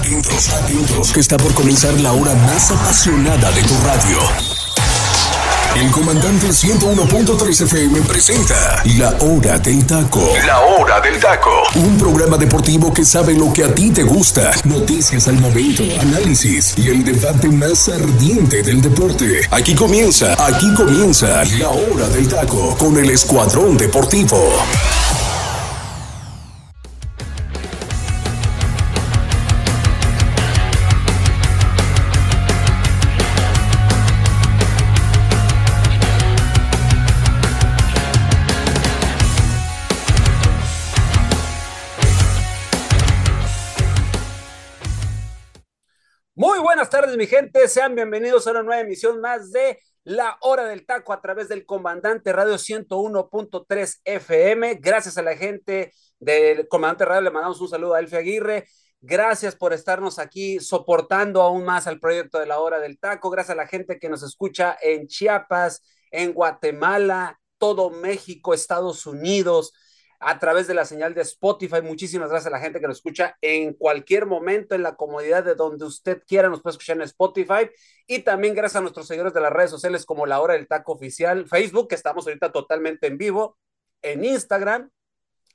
Atentos, atentos, que está por comenzar la hora más apasionada de tu radio. El comandante 101.3 FM presenta La Hora del Taco. La Hora del Taco. Un programa deportivo que sabe lo que a ti te gusta. Noticias al momento, análisis y el debate más ardiente del deporte. Aquí comienza, aquí comienza La Hora del Taco con el Escuadrón Deportivo. Mi gente. Sean bienvenidos a una nueva emisión más de La Hora del Taco a través del Comandante Radio 101.3 FM. Gracias a la gente del Comandante Radio, le mandamos un saludo a Elfi Aguirre. Gracias por estarnos aquí soportando aún más al proyecto de La Hora del Taco. Gracias a la gente que nos escucha en Chiapas, en Guatemala, todo México, Estados Unidos a través de la señal de Spotify. Muchísimas gracias a la gente que nos escucha en cualquier momento, en la comodidad de donde usted quiera, nos puede escuchar en Spotify. Y también gracias a nuestros seguidores de las redes sociales como La Hora del Taco Oficial, Facebook, que estamos ahorita totalmente en vivo, en Instagram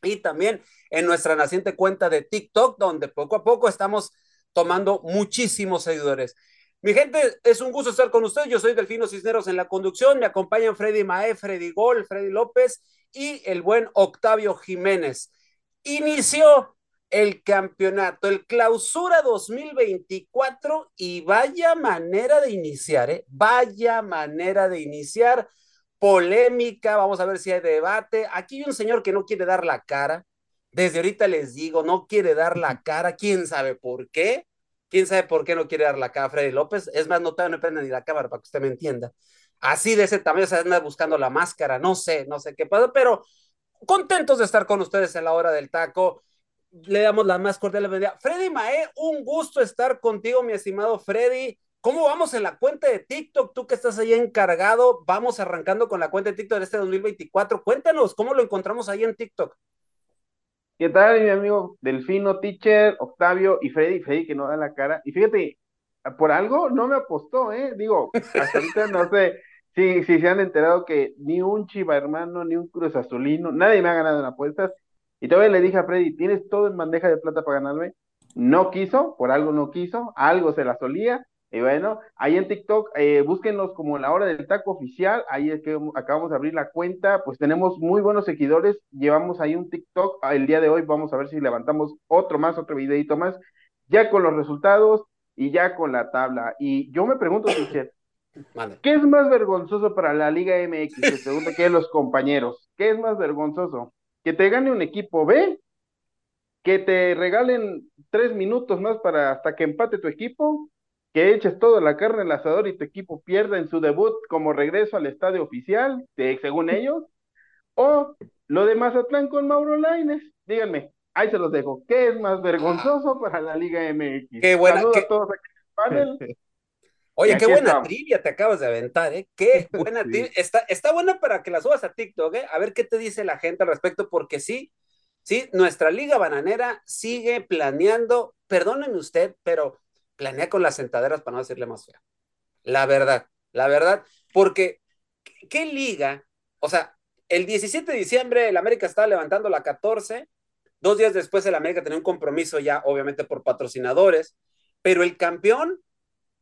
y también en nuestra naciente cuenta de TikTok, donde poco a poco estamos tomando muchísimos seguidores. Mi gente, es un gusto estar con ustedes. Yo soy Delfino Cisneros en la conducción. Me acompañan Freddy Mae, Freddy Gol, Freddy López y el buen Octavio Jiménez. Inició el campeonato, el clausura 2024 y vaya manera de iniciar, ¿eh? Vaya manera de iniciar. Polémica, vamos a ver si hay debate. Aquí hay un señor que no quiere dar la cara. Desde ahorita les digo, no quiere dar la cara. ¿Quién sabe por qué? ¿Quién sabe por qué no quiere dar la cara Freddy López? Es más, no, no prende ni la cámara para que usted me entienda así de ese tamaño, se anda buscando la máscara, no sé, no sé qué pasa, pero contentos de estar con ustedes en la hora del taco. Le damos la más cordial bienvenida. Freddy Mae, un gusto estar contigo, mi estimado Freddy. ¿Cómo vamos en la cuenta de TikTok? Tú que estás ahí encargado, vamos arrancando con la cuenta de TikTok de este 2024. Cuéntanos, ¿cómo lo encontramos ahí en TikTok? ¿Qué tal, mi amigo Delfino, Teacher, Octavio y Freddy? Freddy que no da la cara. Y fíjate, por algo no me apostó, ¿eh? Digo, hasta ahorita no sé si, si se han enterado que ni un Chiva hermano, ni un Cruz Azulino, nadie me ha ganado en apuestas. Y todavía le dije a Freddy, ¿tienes todo en bandeja de plata para ganarme? No quiso, por algo no quiso, algo se la solía. Y bueno, ahí en TikTok, eh, búsquenos como la hora del taco oficial, ahí es que acabamos de abrir la cuenta, pues tenemos muy buenos seguidores, llevamos ahí un TikTok, el día de hoy vamos a ver si levantamos otro más, otro videito más, ya con los resultados, y ya con la tabla. Y yo me pregunto, ¿qué es más vergonzoso para la Liga MX? Se pregunta que los compañeros, ¿qué es más vergonzoso? ¿Que te gane un equipo B? ¿Que te regalen tres minutos más para hasta que empate tu equipo? ¿Que eches toda la carne al asador y tu equipo pierda en su debut como regreso al estadio oficial, según ellos? ¿O lo de Mazatlán con Mauro Laines? Díganme, ahí se los dejo. ¿Qué es más vergonzoso para la Liga MX? Qué buena. Oye, qué buena trivia te acabas de aventar, ¿eh? Qué buena trivia. Está, está buena para que la subas a TikTok, ¿eh? A ver qué te dice la gente al respecto, porque sí, sí, nuestra Liga Bananera sigue planeando, perdónenme usted, pero planea con las sentaderas para no decirle más fea. La verdad, la verdad, porque ¿qué liga? O sea, el 17 de diciembre el América estaba levantando la 14 Dos días después el América tenía un compromiso ya, obviamente por patrocinadores, pero el campeón,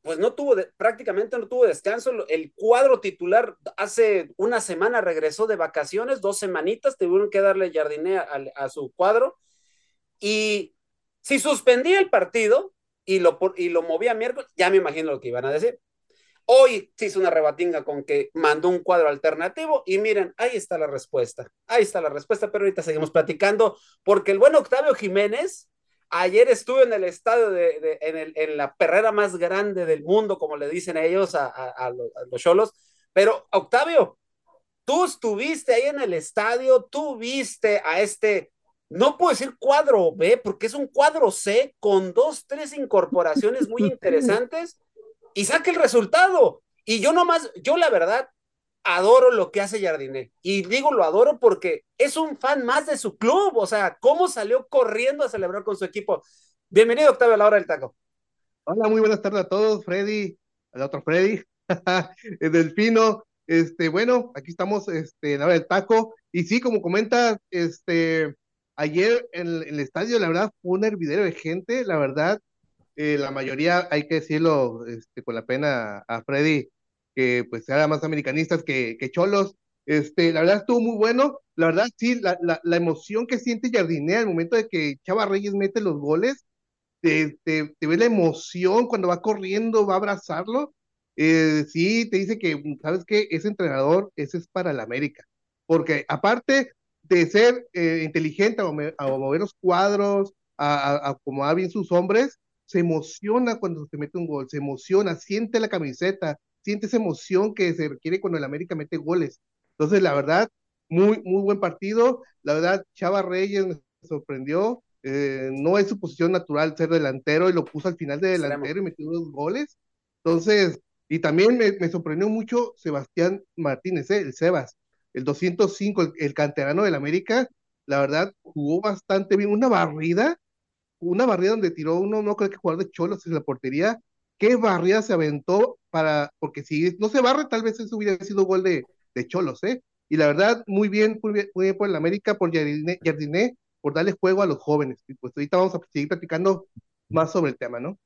pues no tuvo, prácticamente no tuvo descanso. El cuadro titular hace una semana regresó de vacaciones, dos semanitas, tuvieron que darle jardinea a, su cuadro. Y si suspendía el partido y lo, y lo movía miércoles, ya me imagino lo que iban a decir. Hoy se hizo una rebatinga con que mandó un cuadro alternativo y miren, ahí está la respuesta. Ahí está la respuesta, pero ahorita seguimos platicando porque el buen Octavio Jiménez ayer estuvo en el estadio de, en, el, en, la perrera más grande del mundo, como le dicen ellos a, los cholos. Pero Octavio, tú estuviste ahí en el estadio, tú viste a este, no puedo decir cuadro B, porque es un cuadro C con dos, tres incorporaciones muy interesantes y saque el resultado. Y yo nomás, yo la verdad, adoro lo que hace Jardiné. Y digo lo adoro porque es un fan más de su club. O sea, cómo salió corriendo a celebrar con su equipo. Bienvenido, Octavio, a la hora del taco. Hola, muy buenas tardes a todos, Freddy, al otro Freddy, el Delfino. Este, bueno, aquí estamos este, en la hora del taco. Y sí, como comenta, este, ayer en, el estadio, la verdad, fue un hervidero de gente, la verdad, eh, la mayoría, hay que decirlo este, con la pena a Freddy, que pues era más americanistas que, que cholos. Este, la verdad estuvo muy bueno. La verdad, sí, la, la, la emoción que siente Jardinea al momento de que Chava Reyes mete los goles, te, te, te ve la emoción cuando va corriendo, va a abrazarlo. Eh, sí, te dice que, ¿sabes qué? Ese entrenador, ese es para la América. Porque aparte de ser eh, inteligente a mover, a los cuadros, a, a, acomodar bien sus hombres, se emociona cuando se mete un gol, se emociona, siente la camiseta, siente esa emoción que se requiere cuando el América mete goles. Entonces, la verdad, muy, muy buen partido. La verdad, Chava Reyes me sorprendió. Eh, no es su posición natural ser delantero y lo puso al final de delantero y metió dos goles. Entonces, y también me, me sorprendió mucho Sebastián Martínez, ¿eh? el Sebas, el 205, el, el canterano del América. La verdad, jugó bastante bien. Una barrida, una barrida donde tiró uno, no creo que jugar de cholos en la portería. ¿Qué barrida se aventó para, porque si no se barre, tal vez eso hubiera sido gol de, de Cholos, ¿eh? Y la verdad, muy bien, muy bien, muy bien por el América, por Jardiné, Jardiné, por darle juego a los jóvenes. Y pues ahorita vamos a seguir platicando más sobre el tema, ¿no?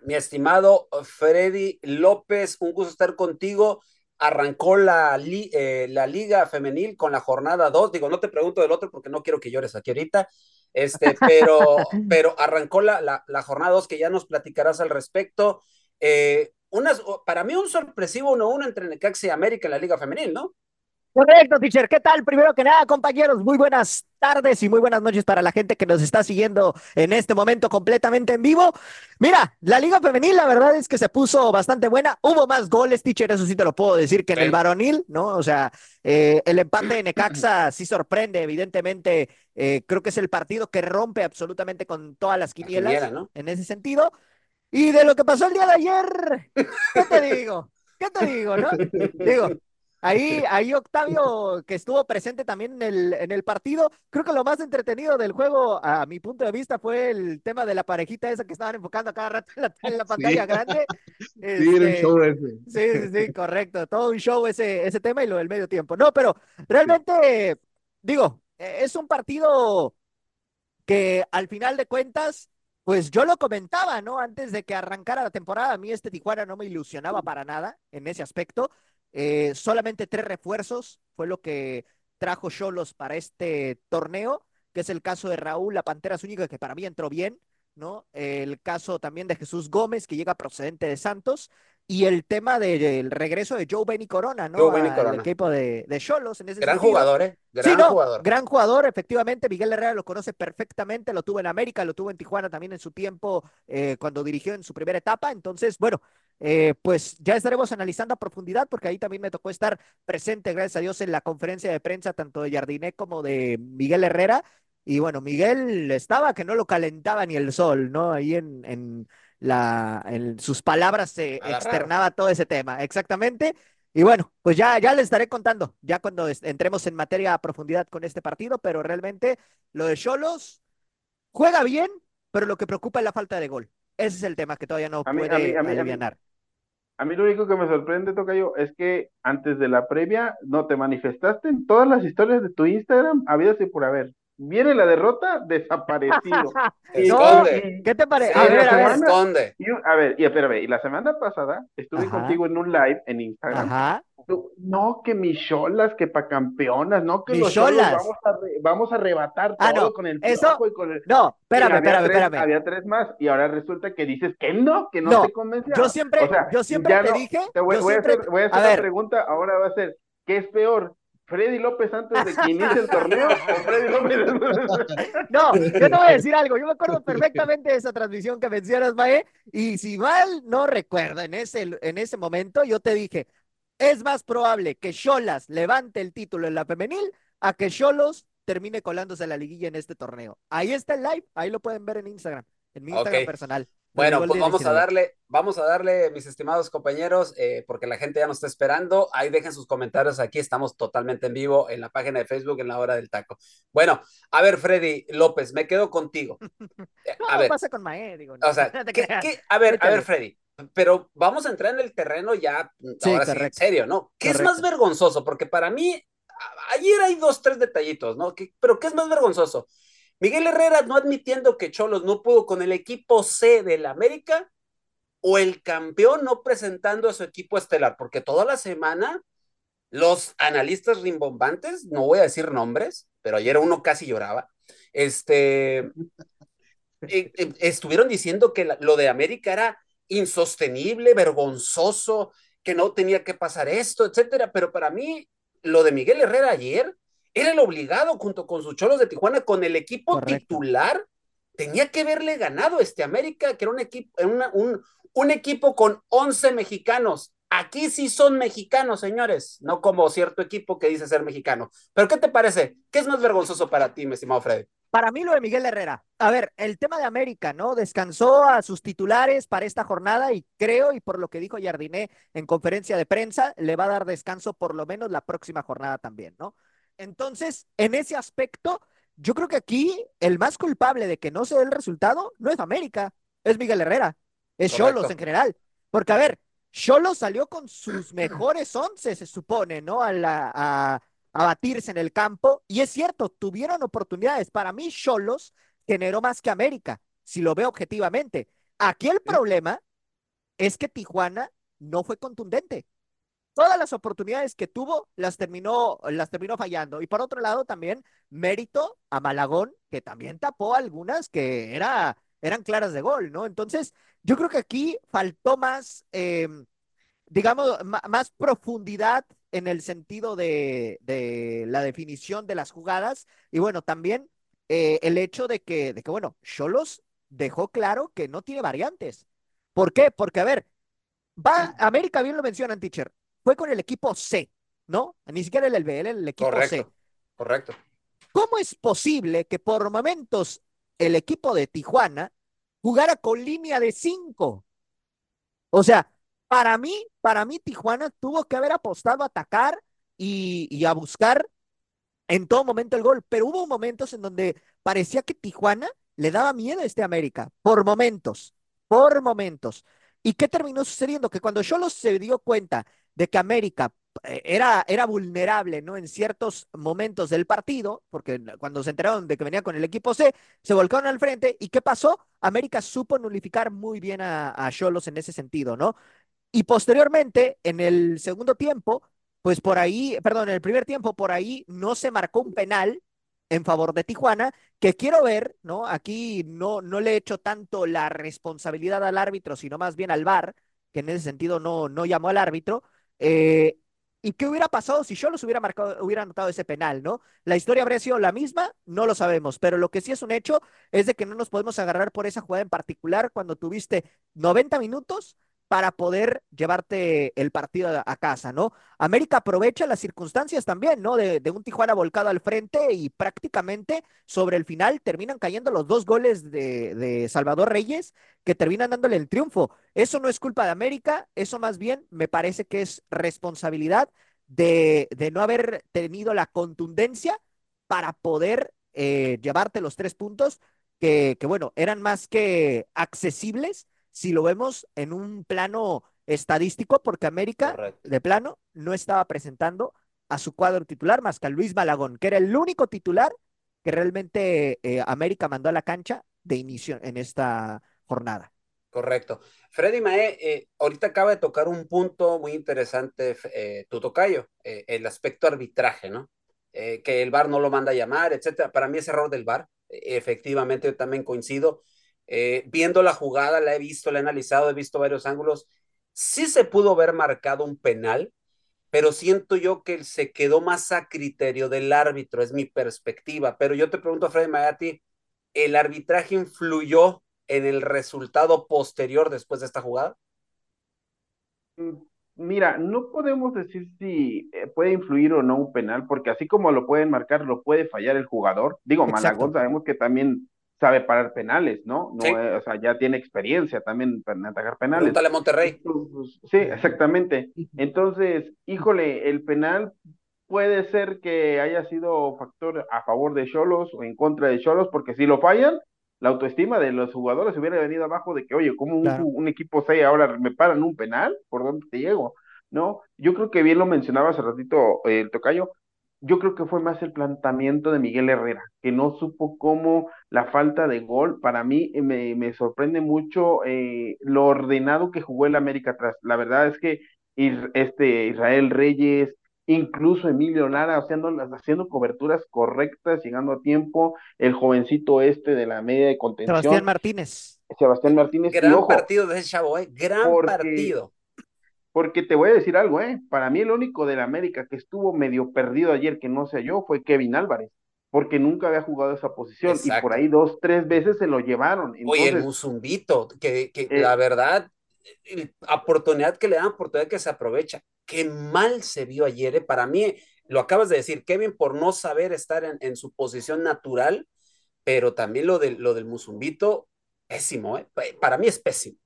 Mi estimado Freddy López, un gusto estar contigo. Arrancó la, li eh, la Liga Femenil con la jornada 2. Digo, no te pregunto del otro porque no quiero que llores aquí ahorita. Este, pero, pero arrancó la, la, la jornada 2 que ya nos platicarás al respecto. Eh, unas, para mí un sorpresivo 1-1 entre Necaxa y América en la Liga Femenil, ¿no? Correcto, teacher. ¿Qué tal? Primero que nada, compañeros, muy buenas tardes y muy buenas noches para la gente que nos está siguiendo en este momento completamente en vivo. Mira, la Liga Femenil, la verdad es que se puso bastante buena. Hubo más goles, teacher, eso sí te lo puedo decir, que en el varonil, ¿no? O sea, eh, el empate de Necaxa sí sorprende, evidentemente. Eh, creo que es el partido que rompe absolutamente con todas las quinielas la quiniela, ¿no? en ese sentido. Y de lo que pasó el día de ayer, ¿qué te digo? ¿Qué te digo, no? Digo, ahí, ahí Octavio, que estuvo presente también en el, en el partido, creo que lo más entretenido del juego, a mi punto de vista, fue el tema de la parejita esa que estaban enfocando a cada rato en la, en la pantalla sí. grande. Este, sí, era un show ese. Sí, sí, sí, correcto. Todo un show ese, ese tema y lo del medio tiempo. No, pero realmente, digo, es un partido que al final de cuentas pues yo lo comentaba, ¿no? Antes de que arrancara la temporada, a mí este Tijuana no me ilusionaba para nada en ese aspecto. Eh, solamente tres refuerzos fue lo que trajo Cholos para este torneo, que es el caso de Raúl La Pantera Zúñiga, que para mí entró bien, ¿no? El caso también de Jesús Gómez, que llega procedente de Santos, y el tema del de, regreso de Joe Benny Corona, ¿no? Joe Benny Corona. Equipo de, de Cholos en ese Gran sentido. jugador, ¿eh? Gran sí, no, jugador. Gran jugador, efectivamente. Miguel Herrera lo conoce perfectamente, lo tuvo en América, lo tuvo en Tijuana también en su tiempo eh, cuando dirigió en su primera etapa. Entonces, bueno, eh, pues ya estaremos analizando a profundidad porque ahí también me tocó estar presente, gracias a Dios, en la conferencia de prensa tanto de Jardiné como de Miguel Herrera. Y bueno, Miguel estaba que no lo calentaba ni el sol, ¿no? Ahí en, en la, en sus palabras se externaba todo ese tema, exactamente. Y bueno, pues ya, ya les estaré contando, ya cuando entremos en materia a profundidad con este partido, pero realmente lo de Cholos juega bien, pero lo que preocupa es la falta de gol. Ese es el tema que todavía no a mí, puede a mí, a mí, aliviar. A mí lo único que me sorprende, Tocayo, es que antes de la previa no te manifestaste en todas las historias de tu Instagram, habidas y por haber. Viene la derrota, desaparecido. y, no, ¿Qué te parece? Sí, a, ver, a, ver. Esconde. Y, a ver, y espérame, y la semana pasada estuve Ajá. contigo en un live en Instagram. Ajá. No, que mis cholas, que pa' campeonas, no, que mis los cholas vamos a, re, vamos a arrebatar todo ah, no. con el Eso, y con el... No, espérame, espérame, tres, espérame. Había tres más, y ahora resulta que dices que no, que no, no te convencía. Yo siempre, o sea, yo siempre te no, dije... Te voy, yo voy siempre, a hacer, voy a hacer a una ver. pregunta, ahora va a ser, ¿qué es peor? ¿Freddy López antes de que inicie el torneo o Freddy López? no, yo te voy a decir algo. Yo me acuerdo perfectamente de esa transmisión que mencionas, Mae, y si mal no recuerdo, en ese, en ese momento yo te dije, es más probable que Cholas levante el título en la femenil a que Cholos termine colándose a la liguilla en este torneo. Ahí está el live, ahí lo pueden ver en Instagram, en mi Instagram okay. personal. Bueno, pues vamos a darle, vamos a darle, mis estimados compañeros, eh, porque la gente ya nos está esperando. Ahí dejen sus comentarios aquí, estamos totalmente en vivo en la página de Facebook en la hora del taco. Bueno, a ver, Freddy López, me quedo contigo. Eh, a ver, pasa con Mae, digo. o sea, a ver, a ver, Freddy, pero vamos a entrar en el terreno ya, ahora sí, en serio, ¿no? ¿Qué es más vergonzoso? Porque para mí, ayer hay dos, tres detallitos, ¿no? pero ¿qué es más vergonzoso? Miguel Herrera no admitiendo que Cholos no pudo con el equipo C del América o el campeón no presentando a su equipo estelar, porque toda la semana los analistas rimbombantes, no voy a decir nombres, pero ayer uno casi lloraba, este, eh, eh, estuvieron diciendo que lo de América era insostenible, vergonzoso, que no tenía que pasar esto, etcétera, pero para mí lo de Miguel Herrera ayer era el obligado junto con sus cholos de Tijuana, con el equipo titular, tenía que haberle ganado este América, que era un equipo, un, un equipo con 11 mexicanos. Aquí sí son mexicanos, señores, no como cierto equipo que dice ser mexicano. Pero ¿qué te parece? ¿Qué es más vergonzoso para ti, mi estimado Freddy? Para mí lo de Miguel Herrera. A ver, el tema de América, ¿no? Descansó a sus titulares para esta jornada y creo, y por lo que dijo Jardiné en conferencia de prensa, le va a dar descanso por lo menos la próxima jornada también, ¿no? Entonces, en ese aspecto, yo creo que aquí el más culpable de que no se dé el resultado no es América, es Miguel Herrera, es Cholos en general. Porque, a ver, Cholos salió con sus mejores once, se supone, ¿no? A, a, batirse en el campo. Y es cierto, tuvieron oportunidades. Para mí, Cholos generó más que América, si lo veo objetivamente. Aquí el problema es que Tijuana no fue contundente todas las oportunidades que tuvo las terminó, las terminó fallando. Y por otro lado, también mérito a Malagón, que también tapó algunas que era, eran claras de gol, ¿no? Entonces, yo creo que aquí faltó más, em, digamos, más profundidad en el sentido de, la definición de las jugadas. Y bueno, también eh, el hecho de que, de que, bueno, Cholos dejó claro que no tiene variantes. ¿Por qué? Porque, a ver, va, América bien lo mencionan, teacher, fue con el equipo C, ¿no? Ni siquiera el LBL, el equipo correcto, C. Correcto. ¿Cómo es posible que por momentos el equipo de Tijuana jugara con línea de cinco? O sea, para mí, para mí Tijuana tuvo que haber apostado a atacar y, y a buscar en todo momento el gol, pero hubo momentos en donde parecía que Tijuana le daba miedo a este América, por momentos, por momentos. ¿Y qué terminó sucediendo? Que cuando Cholos se dio cuenta de que América eh, era, era vulnerable, ¿no? En ciertos momentos del partido, porque cuando se enteraron de que venía con el equipo C, se volcaron al frente. ¿Y qué pasó? América supo nulificar muy bien a Cholos en ese sentido, ¿no? Y posteriormente, en el segundo tiempo, pues por ahí, perdón, en el primer tiempo, por ahí no se marcó un penal en favor de Tijuana, que quiero ver, ¿no? Aquí no, no le he hecho tanto la responsabilidad al árbitro, sino más bien al VAR, que en ese sentido no, no llamó al árbitro, eh, ¿Y qué hubiera pasado si yo los hubiera marcado, hubiera anotado ese penal, no? La historia habría sido la misma, no lo sabemos, pero lo que sí es un hecho es de que no nos podemos agarrar por esa jugada en particular cuando tuviste 90 minutos para poder llevarte el partido a casa, ¿no? América aprovecha las circunstancias también, ¿no? De, un Tijuana volcado al frente y prácticamente sobre el final terminan cayendo los dos goles de, Salvador Reyes que terminan dándole el triunfo. Eso no es culpa de América, eso más bien me parece que es responsabilidad de, de no haber tenido la contundencia para poder eh, llevarte los tres puntos que, que, bueno, eran más que accesibles si lo vemos en un plano estadístico, porque América, de plano, no estaba presentando a su cuadro titular más que a Luis Malagón, que era el único titular que realmente eh, América mandó a la cancha de inicio en esta jornada. Correcto. Freddy Mae, eh, ahorita acaba de tocar un punto muy interesante, eh, tu tocayo, el aspecto arbitraje, ¿no? que el VAR no lo manda a llamar, etcétera. Para mí es error del VAR. efectivamente, yo también coincido. Eh, viendo la jugada, la he visto, la he analizado, he visto varios ángulos. Sí se pudo haber marcado un penal, pero siento yo que se quedó más a criterio del árbitro, es mi perspectiva. Pero yo te pregunto, Freddy Mayati, ¿el arbitraje influyó en el resultado posterior después de esta jugada? Mm, mira, no podemos decir si eh, puede influir o no un penal, porque así como lo pueden marcar, lo puede fallar el jugador. Digo, Malagón sabemos que también sabe parar penales, ¿no? no o sea, ya tiene experiencia también en atacar penales. Pregúntale a Monterrey. sí, exactamente. Entonces, híjole, el penal puede ser que haya sido factor a favor de Cholos o en contra de Cholos, porque si lo fallan, la autoestima de los jugadores hubiera venido abajo de que, oye, como un, equipo 6 ahora me paran un penal? ¿Por dónde te llego? ¿No? Yo creo que bien lo mencionaba hace ratito eh, el tocayo, yo creo que fue más el planteamiento de Miguel Herrera, que no supo cómo la falta de gol, para mí eh, me, sorprende mucho eh, lo ordenado que jugó el América atrás. La verdad es que este Israel Reyes, incluso Emilio Lara haciendo, haciendo coberturas correctas, llegando a tiempo, el jovencito este de la media de contención. Sebastián Martínez. Sebastián Martínez. Gran partido de ese chavo, ¿eh? Gran partido. Porque te voy a decir algo, ¿eh? Para mí el único del América que estuvo medio perdido ayer que no sé yo fue Kevin Álvarez, porque nunca había jugado esa posición y por ahí dos, tres veces se lo llevaron. Oye, el Musumbito, que, que eh, la verdad, oportunidad que le dan, oportunidad que se aprovecha. Qué mal se vio ayer, ¿eh? Para mí, lo acabas de decir, Kevin, por no saber estar en, su posición natural, pero también lo, de, lo del Musumbito, pésimo, ¿eh? Para mí es pésimo.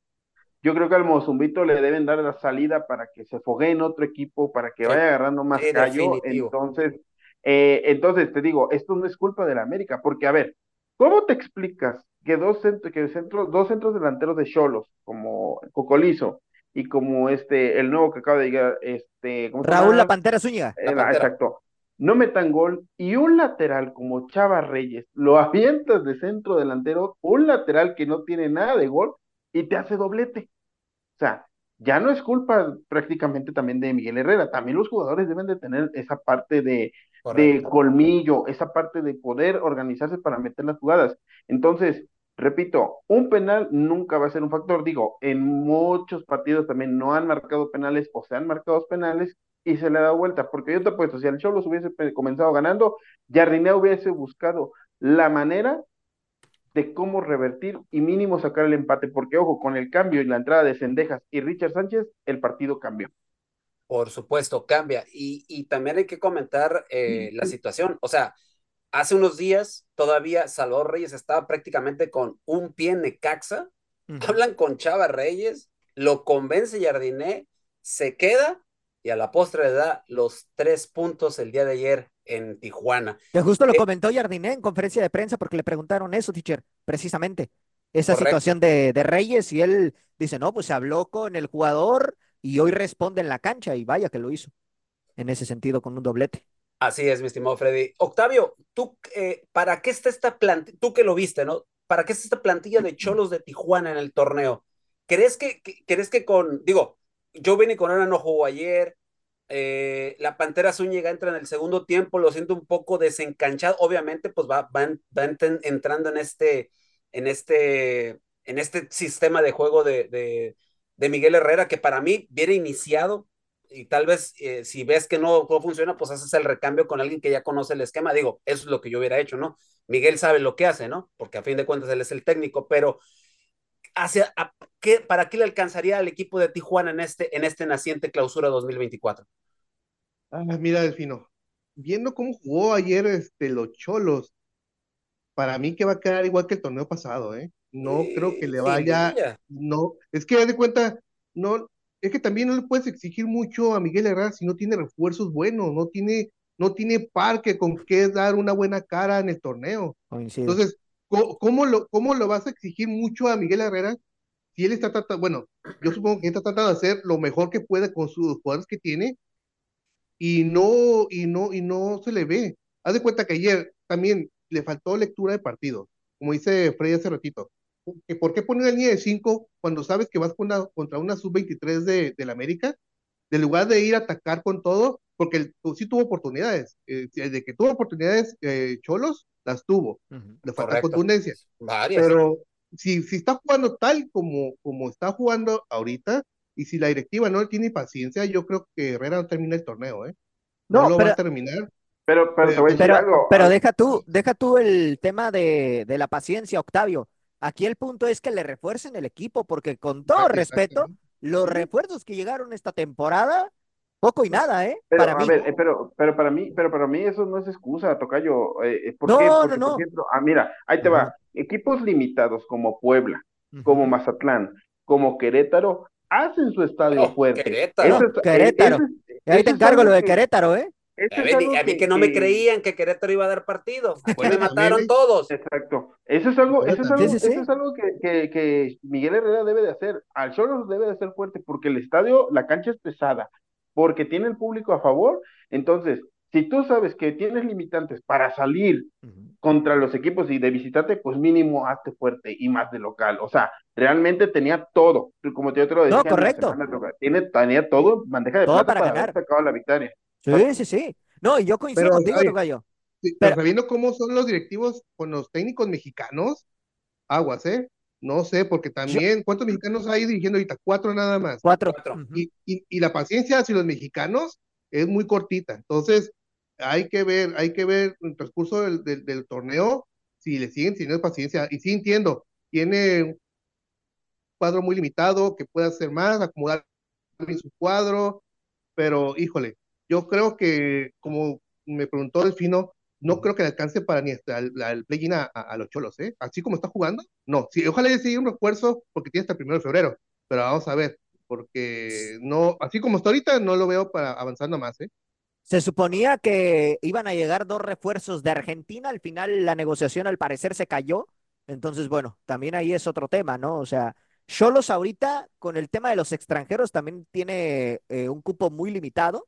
Yo creo que al Mozumbito le deben dar la salida para que se fogue en otro equipo, para que vaya agarrando más callo. Entonces, eh, entonces te digo, esto no es culpa de la América, porque a ver, ¿cómo te explicas que dos centros, que dos centros delanteros de Cholos, como Cocolizo y como este, el nuevo que acaba de llegar, este, Raúl La Pantera Zúñiga. Eh, exacto. No metan gol y un lateral como Chava Reyes, lo avientas de centro delantero, un lateral que no tiene nada de gol y te hace doblete. O sea, ya no es culpa prácticamente también de Miguel Herrera, también los jugadores deben de tener esa parte de, de colmillo, esa parte de poder organizarse para meter las jugadas. Entonces, repito, un penal nunca va a ser un factor. Digo, en muchos partidos también no han marcado penales o se han marcado penales y se le ha dado vuelta, porque yo te apuesto, si el Cholos hubiese comenzado ganando, Jardiné hubiese buscado la manera de cómo revertir y mínimo sacar el empate, porque ojo, con el cambio y la entrada de Sendejas y Richard Sánchez, el partido cambió. Por supuesto, cambia. Y, también hay que comentar eh, la situación. O sea, hace unos días todavía Salvador Reyes estaba prácticamente con un pie en Necaxa. Hablan con Chava Reyes, lo convence Jardiné, se queda y a la postre le da los tres puntos el día de ayer en Tijuana. Que justo lo eh, comentó Jardiné en conferencia de prensa porque le preguntaron eso, teacher, precisamente, esa situación de, Reyes y él dice, no, pues se habló con el jugador y hoy responde en la cancha y vaya que lo hizo en ese sentido con un doblete. Así es, mi estimado Freddy. Octavio, tú, eh, ¿para qué está esta plantilla? Tú que lo viste, ¿no? ¿Para qué está esta plantilla de cholos de Tijuana en el torneo? ¿Crees que, ¿crees que con, digo, yo vine con Ana no jugó ayer, eh, la Pantera Zúñiga entra en el segundo tiempo, lo siento un poco desencanchado. Obviamente, pues va, entrando en este, en este, en este sistema de juego de, Miguel Herrera, que para mí viene iniciado. Y tal vez eh, si ves que no, funciona, pues haces el recambio con alguien que ya conoce el esquema. Digo, eso es lo que yo hubiera hecho, ¿no? Miguel sabe lo que hace, ¿no? Porque a fin de cuentas él es el técnico, pero hacia, qué, ¿para qué le alcanzaría al equipo de Tijuana en este, en este naciente clausura 2024? Ah, mira, Delfino, viendo cómo jugó ayer este, los Cholos, para mí que va a quedar igual que el torneo pasado, ¿eh? No creo que le vaya, no, es que de cuenta, no, es que también no le puedes exigir mucho a Miguel Herrera si no tiene refuerzos buenos, no tiene, no tiene parque con qué dar una buena cara en el torneo. Entonces, ¿cómo, lo, ¿cómo lo vas a exigir mucho a Miguel Herrera si él está tratando, bueno, yo supongo que está tratando de hacer lo mejor que puede con sus jugadores que tiene y no, y no, y no se le ve. Haz de cuenta que ayer también le faltó lectura de partido, como dice Freddy hace ratito. ¿Por qué poner la línea de 5 cuando sabes que vas contra una sub-23 de, la América? De lugar de ir a atacar con todo, porque él, sí tuvo oportunidades. Eh, de que tuvo oportunidades eh, Cholos, las tuvo. Le falta contundencia. Pero si, si está jugando tal como, como está jugando ahorita, y si la directiva no tiene paciencia, yo creo que Herrera no termina el torneo, ¿eh? No, lo va a terminar. Pero, pero, te voy a decir algo. pero deja tú, deja tú el tema de, de, la paciencia, Octavio. Aquí el punto es que le refuercen el equipo, porque con todo respeto, los refuerzos que llegaron esta temporada Poco y nada, ¿eh? Pero, para a mí. ver, eh, pero, pero para mí, pero para mí eso no es excusa, Tocayo. Eh, eh, ¿por No, qué? no, Porque, no. por ejemplo, ah, mira, ahí te va. Equipos limitados como Puebla, como Mazatlán, como Querétaro, hacen su estadio Oh, fuerte. Querétaro. Eso es- eh, Querétaro. eso es- ahí te encargo lo de que- Querétaro, ¿eh? A, ver, mí que- que no me creían que Querétaro iba a dar partido. Aquí me mataron todos. Exacto. Eso es algo, eso es Sí, algo, sí, sí. eso es algo que, que, que Miguel Herrera debe de hacer. Al Cholos debe de ser fuerte porque el estadio, la cancha es pesada, porque tiene el público a favor. Entonces, si tú sabes que tienes limitantes para salir contra los equipos y de visitante, pues mínimo hazte fuerte y más de local. O sea, realmente tenía todo. Como yo te lo decía, No, correcto. tiene, tenía todo bandeja de Todo plata para para, ganar. haber sacado la victoria. Sí, sí, sí. No, y yo coincido Pero, contigo, Tocayo. Sí, Pero- pero sabiendo cómo son los directivos con los técnicos mexicanos, aguas, ¿eh? No sé, porque también, ¿cuántos mexicanos hay dirigiendo ahorita? Cuatro nada más. Cuatro. Cuatro. Y, y, y la paciencia hacia los mexicanos es muy cortita. Entonces, hay que ver, hay que ver el transcurso del, del, del torneo, si le siguen teniendo paciencia. Y sí entiendo, tiene un cuadro muy limitado, que puede hacer más, acomodar bien su cuadro, pero híjole, yo creo que, como me preguntó Delfino, no creo que le alcance para ni hasta el, el play-in a, los cholos, ¿eh? Así como está jugando, no. Sí, ojalá le un refuerzo porque tiene hasta el primero de febrero, pero vamos a ver, porque no, así como está ahorita, no lo veo para avanzando más, ¿eh? Se suponía que iban a llegar dos refuerzos de Argentina, al final la negociación al parecer se cayó, entonces bueno, también ahí es otro tema, ¿no? O sea, Cholos ahorita con el tema de los extranjeros también tiene eh, un cupo muy limitado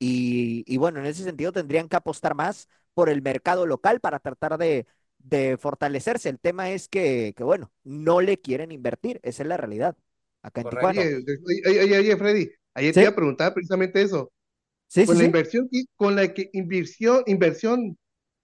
y, y bueno, en ese sentido tendrían que apostar más por el mercado local para tratar de, de fortalecerse. El tema es que, que, bueno, no le quieren invertir, esa es la realidad acá en. Tijuana. Oye, oye, oye, Freddy, ayer Sí. te iba a preguntar precisamente eso. Sí, con sí, la sí. inversión que, con la que invirtió, inversión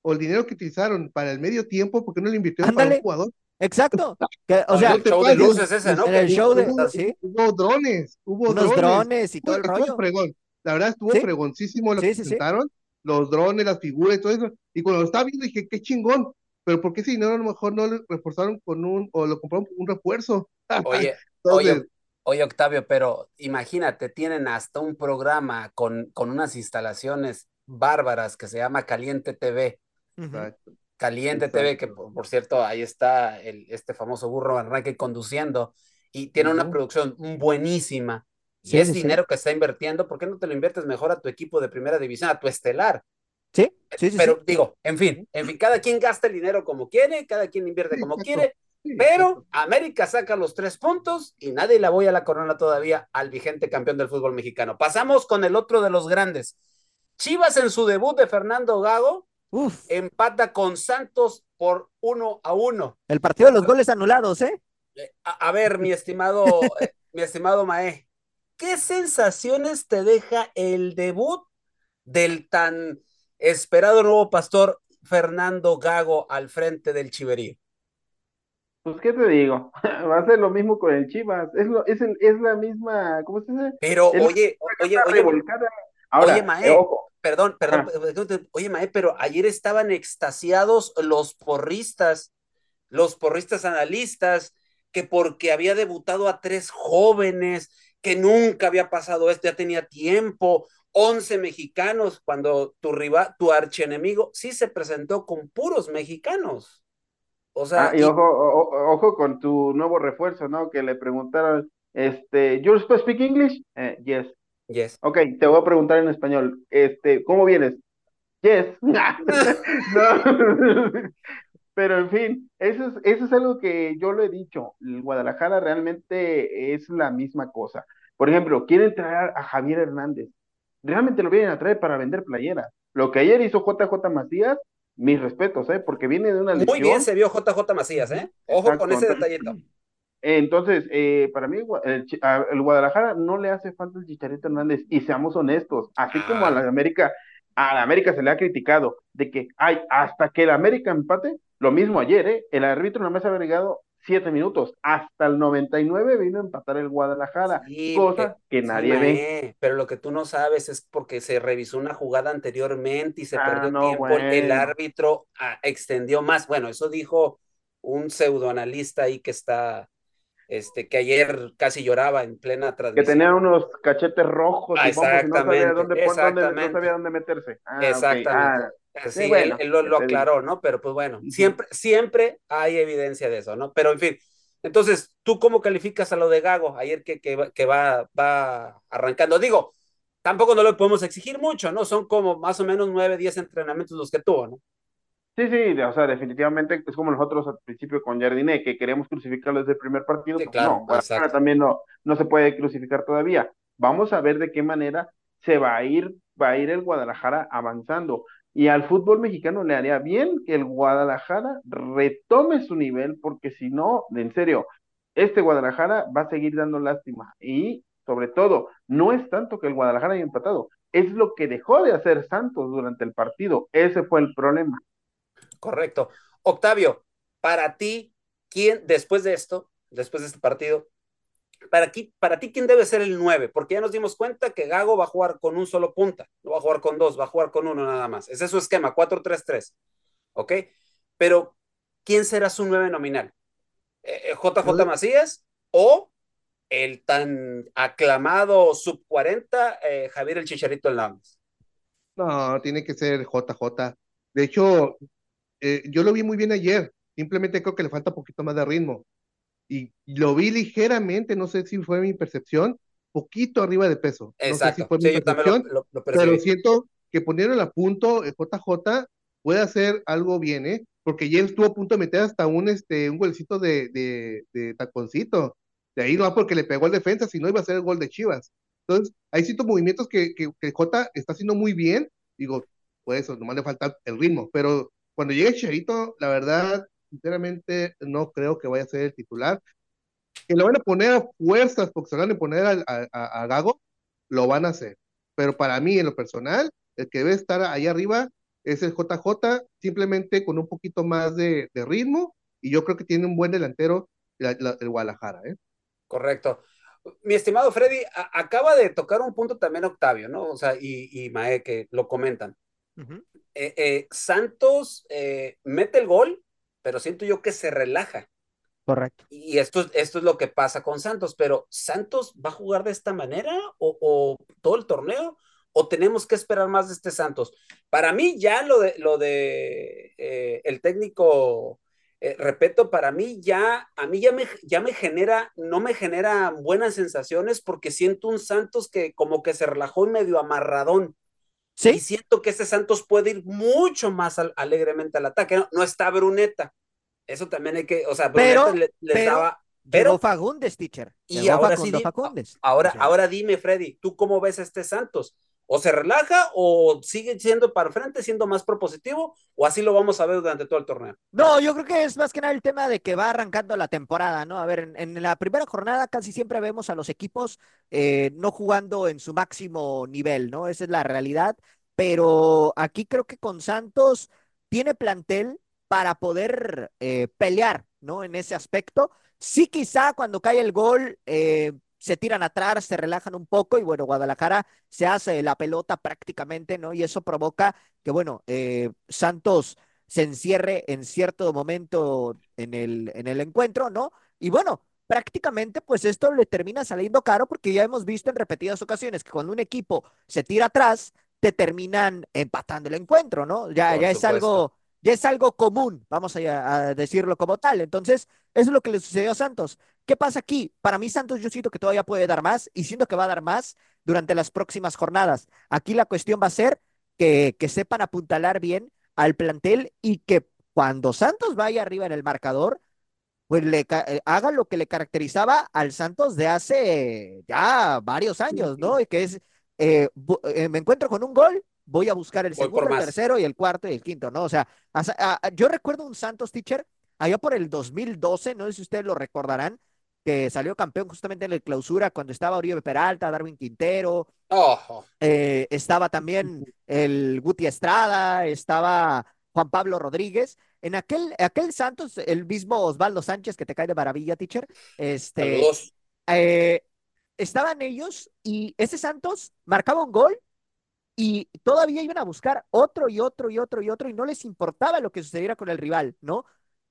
o el dinero que utilizaron para el medio tiempo, ¿por qué no lo invirtieron para Ándale. un jugador? Exacto. Que, o sea, el show de luces ese, ¿no? En el show de- hubo, sí. hubo drones, hubo unos drones. drones y todo el rollo. fregón. La verdad estuvo Sí. fregoncísimo lo Sí, que sí, sí. presentaron, los drones, las figuras y todo eso. Y cuando lo estaba viendo dije, qué chingón. Pero ¿por qué si no a lo mejor no lo reforzaron con un, o lo compraron con un refuerzo? Oye, Entonces, oye, oye, Octavio, pero imagínate, tienen hasta un programa con, con unas instalaciones bárbaras que se llama Caliente TV. Exacto. Caliente Exacto. TV, que por, por cierto, ahí está el, este famoso burro Arranque conduciendo y tiene una producción buenísima. Y Sí, es sí, sí. dinero que está invirtiendo, ¿por qué no te lo inviertes mejor a tu equipo de primera división, a tu estelar? Sí, sí, sí, Pero sí. digo, en fin, en fin, cada quien gasta el dinero como quiere, cada quien invierte como quiere, Sí, pero. América saca los tres puntos y nadie la voy a la corona todavía al vigente campeón del fútbol mexicano. Pasamos con el otro de los grandes. Chivas en su debut de Fernando Gago Uf, empata con Santos por uno a uno. el partido de los goles anulados, ¿eh? Eh, A, a ver, mi estimado, eh, mi estimado Mae, ¿qué sensaciones te deja el debut del tan esperado nuevo pastor Fernando Gago al frente del Chiverío? Pues, ¿qué te digo? Va a ser lo mismo con el Chivas. Es, lo, es, el, es la misma, ¿cómo se dice? Pero, Es oye, oye, oye, revolcada. Ahora, Oye, Mae. eh, perdón, perdón, Ah. perdón, oye, Mae, pero ayer estaban extasiados los porristas, los porristas analistas, que porque había debutado a tres jóvenes, que nunca había pasado esto, ya tenía tiempo, 11 mexicanos, cuando tu rival, tu archienemigo, sí se presentó con puros mexicanos. O sea, Ah, y y- ojo, o- ojo con tu nuevo refuerzo, ¿no? Que le preguntaron, este, ¿you speak English? Eh, yes. yes. Ok, te voy a preguntar en español, este, ¿cómo vienes? Yes. No. Pero en fin, eso es, eso es algo que yo lo he dicho. El Guadalajara realmente es la misma cosa. Por ejemplo, quieren traer a Javier Hernández. Realmente lo vienen a traer para vender playeras. Lo que ayer hizo JJ Macías, mis respetos, ¿eh? Porque viene de una Muy bien lesión. se vio JJ Macías, ¿eh? Ojo Exacto, con ese detallito. Entonces, eh, para mí, el, Guadalajara no le hace falta el Chicharito Hernández, y seamos honestos, así como a la América, a la América se le ha criticado de que hay hasta que el América empate, lo mismo ayer, ¿eh? El árbitro no me ha agregado siete minutos, hasta el 99 vino a empatar el Guadalajara, Sí, cosa que sí, nadie ve. Mae, pero lo que tú no sabes es porque se revisó una jugada anteriormente y se Ah, perdió no, tiempo, el árbitro ah, extendió más. Bueno, eso dijo un pseudoanalista ahí que está este, que ayer casi lloraba en plena transmisión. Que tenía unos cachetes rojos ah, y exactamente, no sabía dónde, exactamente. no sabía dónde meterse. Ah, exactamente. Sí, él, él, lo, lo aclaró, ¿no? Pero pues bueno, siempre, siempre hay evidencia de eso, ¿no? Pero en fin, entonces, ¿tú cómo calificas a lo de Gago ayer que, que, que va, va arrancando? Digo, tampoco no le podemos exigir mucho, ¿no? Son como más o menos nueve, diez entrenamientos los que tuvo, ¿no? Sí, sí, o sea, definitivamente es como nosotros al principio con Jardiné, que queremos crucificarlo desde el primer partido. Sí, pues claro, no, Guadalajara también no, no se puede crucificar todavía. Vamos a ver de qué manera se va a ir, va a ir el Guadalajara avanzando. Y al fútbol mexicano le haría bien que el Guadalajara retome su nivel, porque si no, en serio, este Guadalajara va a seguir dando lástima. Y sobre todo, no es tanto que el Guadalajara haya empatado, es lo que dejó de hacer Santos durante el partido. Ese fue el problema. Correcto. Octavio, para ti, ¿quién después de esto, después de este partido, para, ti, para ti, ¿quién debe ser el 9? Porque ya nos dimos cuenta que Gago va a jugar con un solo punta, no va a jugar con dos, va a jugar con uno nada más. Ese es su esquema, 4-3-3. ¿Ok? Pero, ¿quién será su 9 nominal? ¿JJ eh, Macías o el tan aclamado sub 40 eh, Javier el Chicharito Hernández? No, tiene que ser JJ. De hecho, eh, yo lo vi muy bien ayer, simplemente creo que le falta un poquito más de ritmo. Y lo vi ligeramente, no sé si fue mi percepción, poquito arriba de peso. Exacto. No sé si fue mi percepción, lo, lo, pero siento que poniéndolo a punto, JJ puede hacer algo bien, ¿eh? Porque ayer estuvo a punto de meter hasta un, este, un golcito de, de, de taconcito. De ahí no va porque le pegó el defensa, si no iba a ser el gol de Chivas. Entonces, hay ciertos movimientos que, que, que J está haciendo muy bien. Digo, pues eso, nomás le falta el ritmo, pero cuando llegue Chicharito, la verdad, sinceramente, no creo que vaya a ser el titular. Que lo van a poner a fuerzas porque se van a poner a, a, a, Gago, lo van a hacer. Pero para mí, en lo personal, el que debe estar ahí arriba es el JJ, simplemente con un poquito más de, de ritmo, y yo creo que tiene un buen delantero el, el Guadalajara. ¿eh? Correcto. Mi estimado Freddy, a, acaba de tocar un punto también Octavio, ¿no? O sea, y, y Mae, que lo comentan. Uh -huh. Eh, eh, Santos eh, mete el gol, pero siento yo que se relaja. Correcto. Y esto, esto es lo que pasa con Santos, pero ¿Santos va a jugar de esta manera o, o todo el torneo? ¿O tenemos que esperar más de este Santos? Para mí ya lo de, lo de el técnico, repito, para mí ya, a mí ya me, ya me genera, no me genera buenas sensaciones porque siento un Santos que como que se relajó y medio amarradón. ¿Sí? Y siento que este Santos puede ir mucho más al, alegremente al ataque. No, no, está Bruneta. Eso también hay que, o sea, Bruneta pero, le, les pero, daba. Pero Fagundes, teacher. Y ahora sí, Fagundes. ahora, ahora dime, Freddy, ¿tú cómo ves a este Santos? ¿O se relaja o sigue siendo para frente, siendo más propositivo? ¿O así lo vamos a ver durante todo el torneo? No, yo creo que es más que nada el tema de que va arrancando la temporada, ¿no? A ver, en, la primera jornada casi siempre vemos a los equipos eh, no jugando en su máximo nivel, ¿no? Esa es la realidad pero aquí creo que con Santos tiene plantel para poder eh, pelear, ¿no? En ese aspecto. Sí, quizá cuando cae el gol, eh, se tiran atrás, se relajan un poco y bueno, Guadalajara se hace la pelota prácticamente, ¿no? Y eso provoca que, bueno, eh, Santos se encierre en cierto momento en el, en el encuentro, ¿no? Y bueno, prácticamente pues esto le termina saliendo caro porque ya hemos visto en repetidas ocasiones que cuando un equipo se tira atrás, te terminan empatando el encuentro, ¿no? Ya, ya es algo, ya es algo común, vamos a, a, decirlo como tal. Entonces, eso es lo que le sucedió a Santos. ¿Qué pasa aquí? Para mí, Santos, yo siento que todavía puede dar más y siento que va a dar más durante las próximas jornadas. Aquí la cuestión va a ser que, que sepan apuntalar bien al plantel y que cuando Santos vaya arriba en el marcador, pues le haga lo que le caracterizaba al Santos de hace ya varios años, ¿no? Y que es eh, eh, me encuentro con un gol, voy a buscar el Voy segundo, el tercero y el cuarto y el quinto, ¿no? O sea, a, a, yo recuerdo un Santos Teacher allá por el 2012, no sé si ustedes lo recordarán, que salió campeón justamente en la clausura cuando estaba Oribe Peralta, Darwin Quintero, oh. eh, estaba también el Guti Estrada, estaba Juan Pablo Rodríguez. En aquel, aquel Santos, el mismo Osvaldo Sánchez, que te cae de maravilla, teacher, este, eh, estaban ellos y ese Santos marcaba un gol y todavía iban a buscar otro y otro y otro y otro y no les importaba lo que sucediera con el rival, ¿no?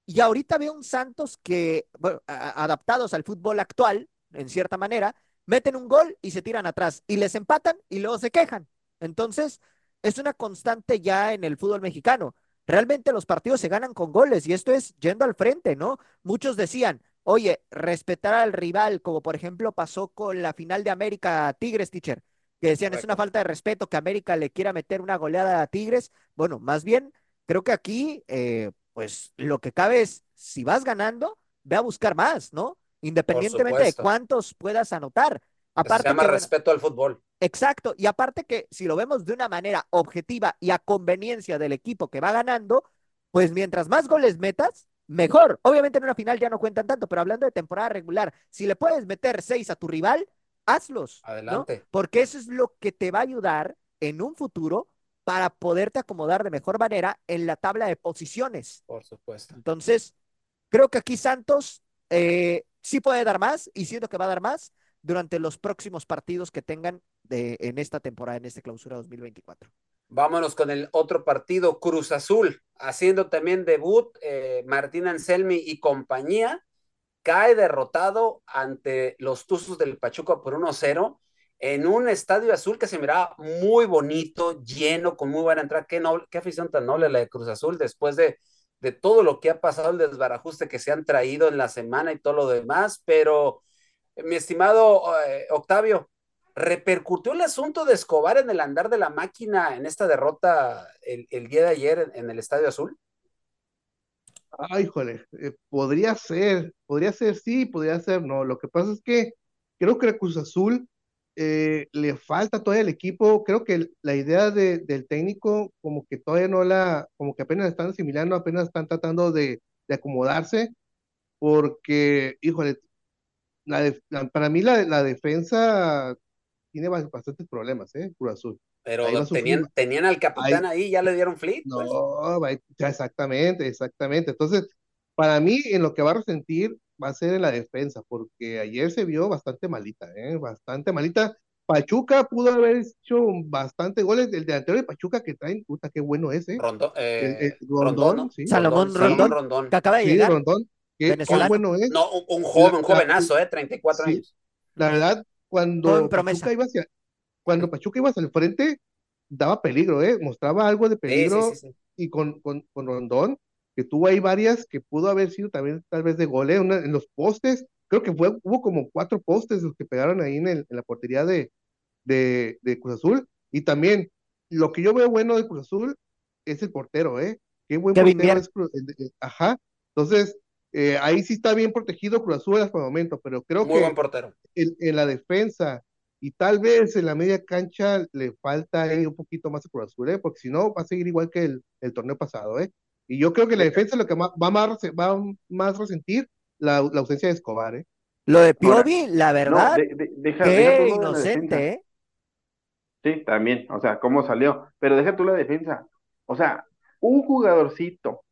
Y ahorita veo un Santos que, bueno, adaptados al fútbol actual, en cierta manera, meten un gol y se tiran atrás y les empatan y luego se quejan. Entonces, es una constante ya en el fútbol mexicano. Realmente los partidos se ganan con goles y esto es yendo al frente, ¿no? Muchos decían, oye, respetar al rival, como por ejemplo pasó con la final de América Tigres, teacher, que decían, es una falta de respeto que América le quiera meter una goleada a Tigres. Bueno, más bien, creo que aquí, eh, pues lo que cabe es, si vas ganando, ve a buscar más, ¿no? Independientemente de cuántos puedas anotar. Aparte se llama respeto al fútbol. Exacto, y aparte que si lo vemos de una manera objetiva y a conveniencia del equipo que va ganando, pues mientras más goles metas, mejor. Obviamente en una final ya no cuentan tanto, pero hablando de temporada regular, si le puedes meter seis a tu rival, hazlos. Adelante. Porque eso es lo que te va a ayudar en un futuro para poderte acomodar de mejor manera en la tabla de posiciones. Por supuesto. Entonces, creo que aquí Santos eh, sí puede dar más y siento que va a dar más durante los próximos partidos que tengan de, en esta temporada, en esta clausura 2024. Vámonos con el otro partido, Cruz Azul, haciendo también debut, eh, Martín Anselmi y compañía, cae derrotado ante los Tuzos del Pachuca por 1-0 en un estadio azul que se miraba muy bonito, lleno, con muy buena entrada. Qué, noble, qué afición tan noble la de Cruz Azul después de, de todo lo que ha pasado, el desbarajuste que se han traído en la semana y todo lo demás. Pero, mi estimado eh, Octavio, ¿repercutió el asunto de Escobar en el andar de la máquina en esta derrota el, el día de ayer en, el estadio azul? Ay, híjole, eh, podría ser, podría ser sí, podría ser no. Lo que pasa es que creo que la Cruz Azul eh, le falta todavía el equipo. Creo que la idea del técnico, como que todavía no la, como que apenas están asimilando, apenas están tratando de, acomodarse, porque, híjole, para mí la, la defensa tiene bastantes problemas, ¿eh? Cruz Azul. Pero tenían, tenían al capitán ahí, ya le dieron flip. Pues. No, exactamente, exactamente. Entonces, para mí, en lo que va a resentir va a ser en la defensa, porque ayer se vio bastante malita, ¿eh? bastante malita. Pachuca pudo haber hecho bastante goles. del delantero de Pachuca que traen, puta, qué bueno es, ¿eh? eh Rondón, sí. Salomón Rondón, que acaba de llegar. Rondón, qué, bueno es. No, un, joven, un jovenazo, ¿eh? 34 años. La verdad, cuando Pachuca, iba hacia, cuando Pachuca iba hacia el frente, daba peligro, ¿eh? Mostraba algo de peligro. y con, con, con Rondón, que tuvo ahí varias que pudo haber sido también tal vez de gole, en los postes, creo que fue, hubo como cuatro postes los que pegaron ahí en, el, en la portería de, de, de, Cruz Azul, y también lo que yo veo bueno de Cruz Azul es el portero, ¿eh? Qué buen portero es Ajá, entonces, eh, ahí sí está bien protegido Cruz Azul hasta el momento, pero creo que buen portero. En, en, la defensa y tal vez en la media cancha le falta ahí un poquito más a Cruz Azul, ¿eh? Porque si no, va a seguir igual que el, el torneo pasado, ¿eh? Y yo creo que la defensa lo que va, más, va más resentir la, la ausencia de Escobar, ¿eh? Lo de Piovi, la verdad, qué inocente, ¿eh? Sí, también, o sea, cómo salió. Pero deja tú la defensa. O sea, un jugadorcito,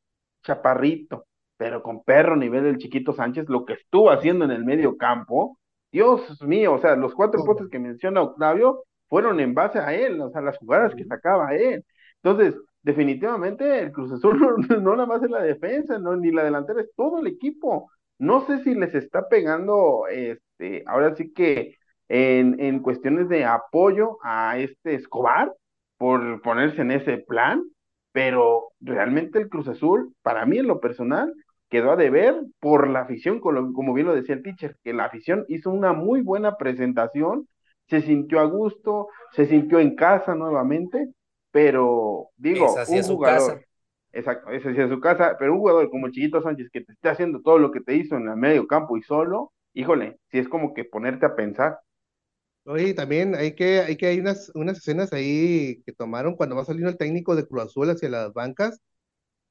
chaparrito, pero con perro nivel del chiquito Sánchez, lo que estuvo haciendo en el medio campo, Dios mío, o sea, los cuatro postes que menciona Octavio fueron en base a él, o sea, las jugadas que sacaba él. Entonces, definitivamente el Cruz Azul no, nada más es la defensa, no, ni la delantera, es todo el equipo. No sé si les está pegando, este, ahora sí que en, en cuestiones de apoyo a este Escobar por ponerse en ese plan, pero realmente el Cruz Azul, para mí en lo personal, quedó a deber por la afición, como bien lo decía el teacher, que la afición hizo una muy buena presentación, se sintió a gusto, se sintió en casa nuevamente, pero digo, un jugador, exacto, ese sí es su casa, pero un jugador como Chiquito Sánchez que te esté haciendo todo lo que te hizo en el medio campo y solo, híjole, sí es como que ponerte a pensar. Oye, también hay que, hay que hay unas, unas escenas ahí que tomaron cuando va saliendo el técnico de Cruz Azul hacia las bancas,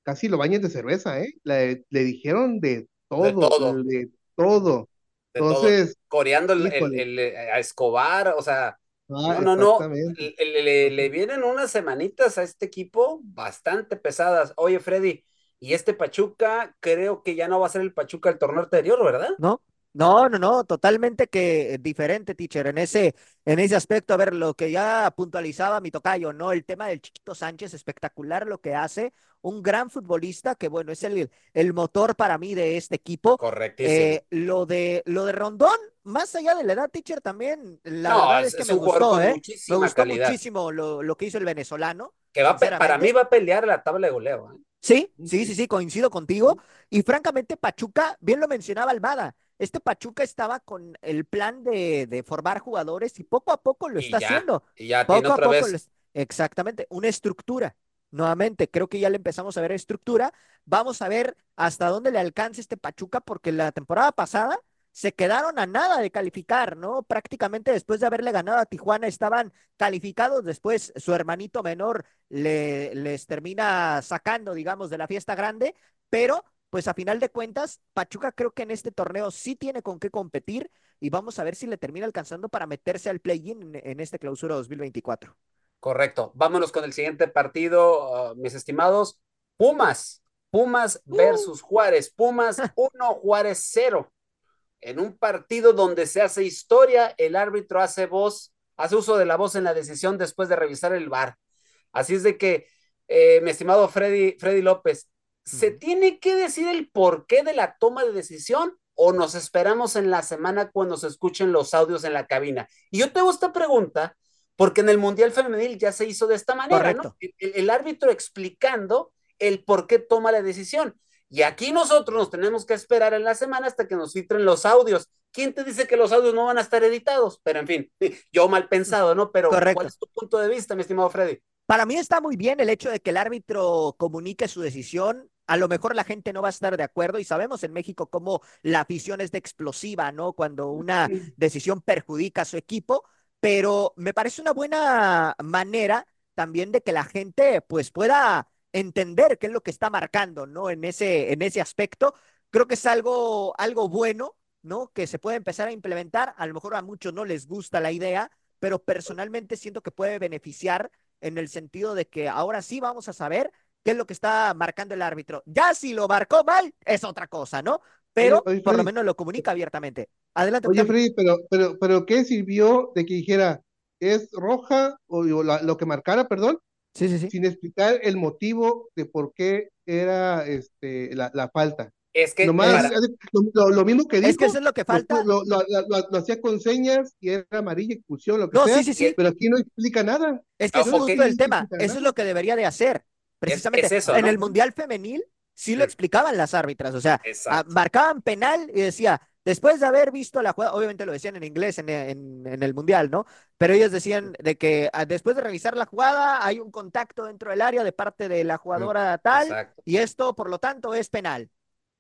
casi lo bañan de cerveza, ¿eh? Le, dijeron de todo, de todo. De todo. Entonces, coreando el, a Escobar, o sea, Ah, no, no, no. Le, vienen unas semanitas a este equipo bastante pesadas. Oye, Freddy, y este Pachuca creo que ya no va a ser el Pachuca del torneo anterior, ¿verdad? No, No, no, no, totalmente que diferente, teacher, en ese, en ese aspecto. A ver, lo que ya puntualizaba mi tocayo, ¿no? El tema del Chiquito Sánchez, espectacular lo que hace, un gran futbolista que, bueno, es el, el motor para mí de este equipo. Correctísimo. Eh, lo de, lo de Rondón, más allá de la edad, teacher, también, la No, verdad es- es que me gustó, ¿eh? Me gustó calidad. muchísimo lo, lo que hizo el venezolano. Que va para mí va a pelear la tabla de goleo. ¿eh? Sí, sí, sí, sí, coincido contigo. Y francamente, Pachuca, bien lo mencionaba Almada, este Pachuca estaba con el plan de, de formar jugadores y poco a poco lo Y está ya, haciendo. Y ya tiene Poco a poco, vez. lo es- exactamente, una estructura. Nuevamente, creo que ya le empezamos a ver estructura. Vamos a ver hasta dónde le alcanza este Pachuca, porque la temporada pasada se quedaron a nada de calificar, ¿no? Prácticamente después de haberle ganado a Tijuana estaban calificados. Después su hermanito menor le, les termina sacando, digamos, de la fiesta grande, pero pues a final de cuentas, Pachuca creo que en este torneo sí tiene con qué competir y vamos a ver si le termina alcanzando para meterse al play-in en, en este clausura 2024. Correcto. Vámonos con el siguiente partido, uh, mis estimados. Pumas. Pumas Uh. versus Juárez. Pumas 1, Juárez 0. En un partido donde se hace historia, el árbitro hace voz, hace uso de la voz en la decisión después de revisar el VAR. Así es de que, eh, mi estimado Freddy, Freddy López, ¿se tiene que decir el porqué de la toma de decisión o nos esperamos en la semana cuando se escuchen los audios en la cabina? Y yo te hago esta pregunta porque en el Mundial Femenil ya se hizo de esta manera, ¿no? El árbitro explicando el por qué toma la decisión. Y aquí nosotros nos tenemos que esperar en la semana hasta que nos filtren los audios. ¿Quién te dice que los audios no van a estar editados? Pero en fin, yo mal pensado, ¿no? Pero Correcto. ¿cuál es tu punto de vista, mi estimado Freddy? Para mí está muy bien el hecho de que el árbitro comunique su decisión. A lo mejor la gente no va a estar de acuerdo y sabemos en México cómo la afición es de explosiva, ¿no? Cuando una decisión perjudica a su equipo, pero me parece una buena manera también de que la gente pues pueda entender qué es lo que está marcando, ¿no? En ese, en ese aspecto. Creo que es algo, algo bueno, ¿no? Que se puede empezar a implementar. A lo mejor a muchos no les gusta la idea, pero personalmente siento que puede beneficiar en el sentido de que ahora sí vamos a saber qué es lo que está marcando el árbitro. Ya si lo marcó mal, es otra cosa, ¿no? Pero Oye, oye, por lo menos lo comunica abiertamente. Adelante, Oye. Freddy, pero, pero, pero ¿qué sirvió de que dijera es roja o, o la- lo que marcara, perdón, Sí, sí, sí. sin explicar el motivo de por qué era este la, la falta? Es que Nomás para- lo, lo- lo mismo que dijo, Es que eso es lo que falta. lo- lo- lo- lo- lo hacía con señas y era amarilla, expulsión, lo que No, sea, sí, sí, sí. pero aquí no explica nada. Es que ese es justo el tema. Eso es lo que debería de hacer. Precisamente es eso, en el Mundial Femenil sí lo explicaban las árbitras. O sea, Exacto. marcaban penal y decía, después de haber visto la jugada, obviamente lo decían en inglés en, en- en el Mundial, ¿no? Pero ellos decían de que ah, después de revisar la jugada hay un contacto dentro del área de parte de la jugadora tal Exacto. y esto, por lo tanto, es penal.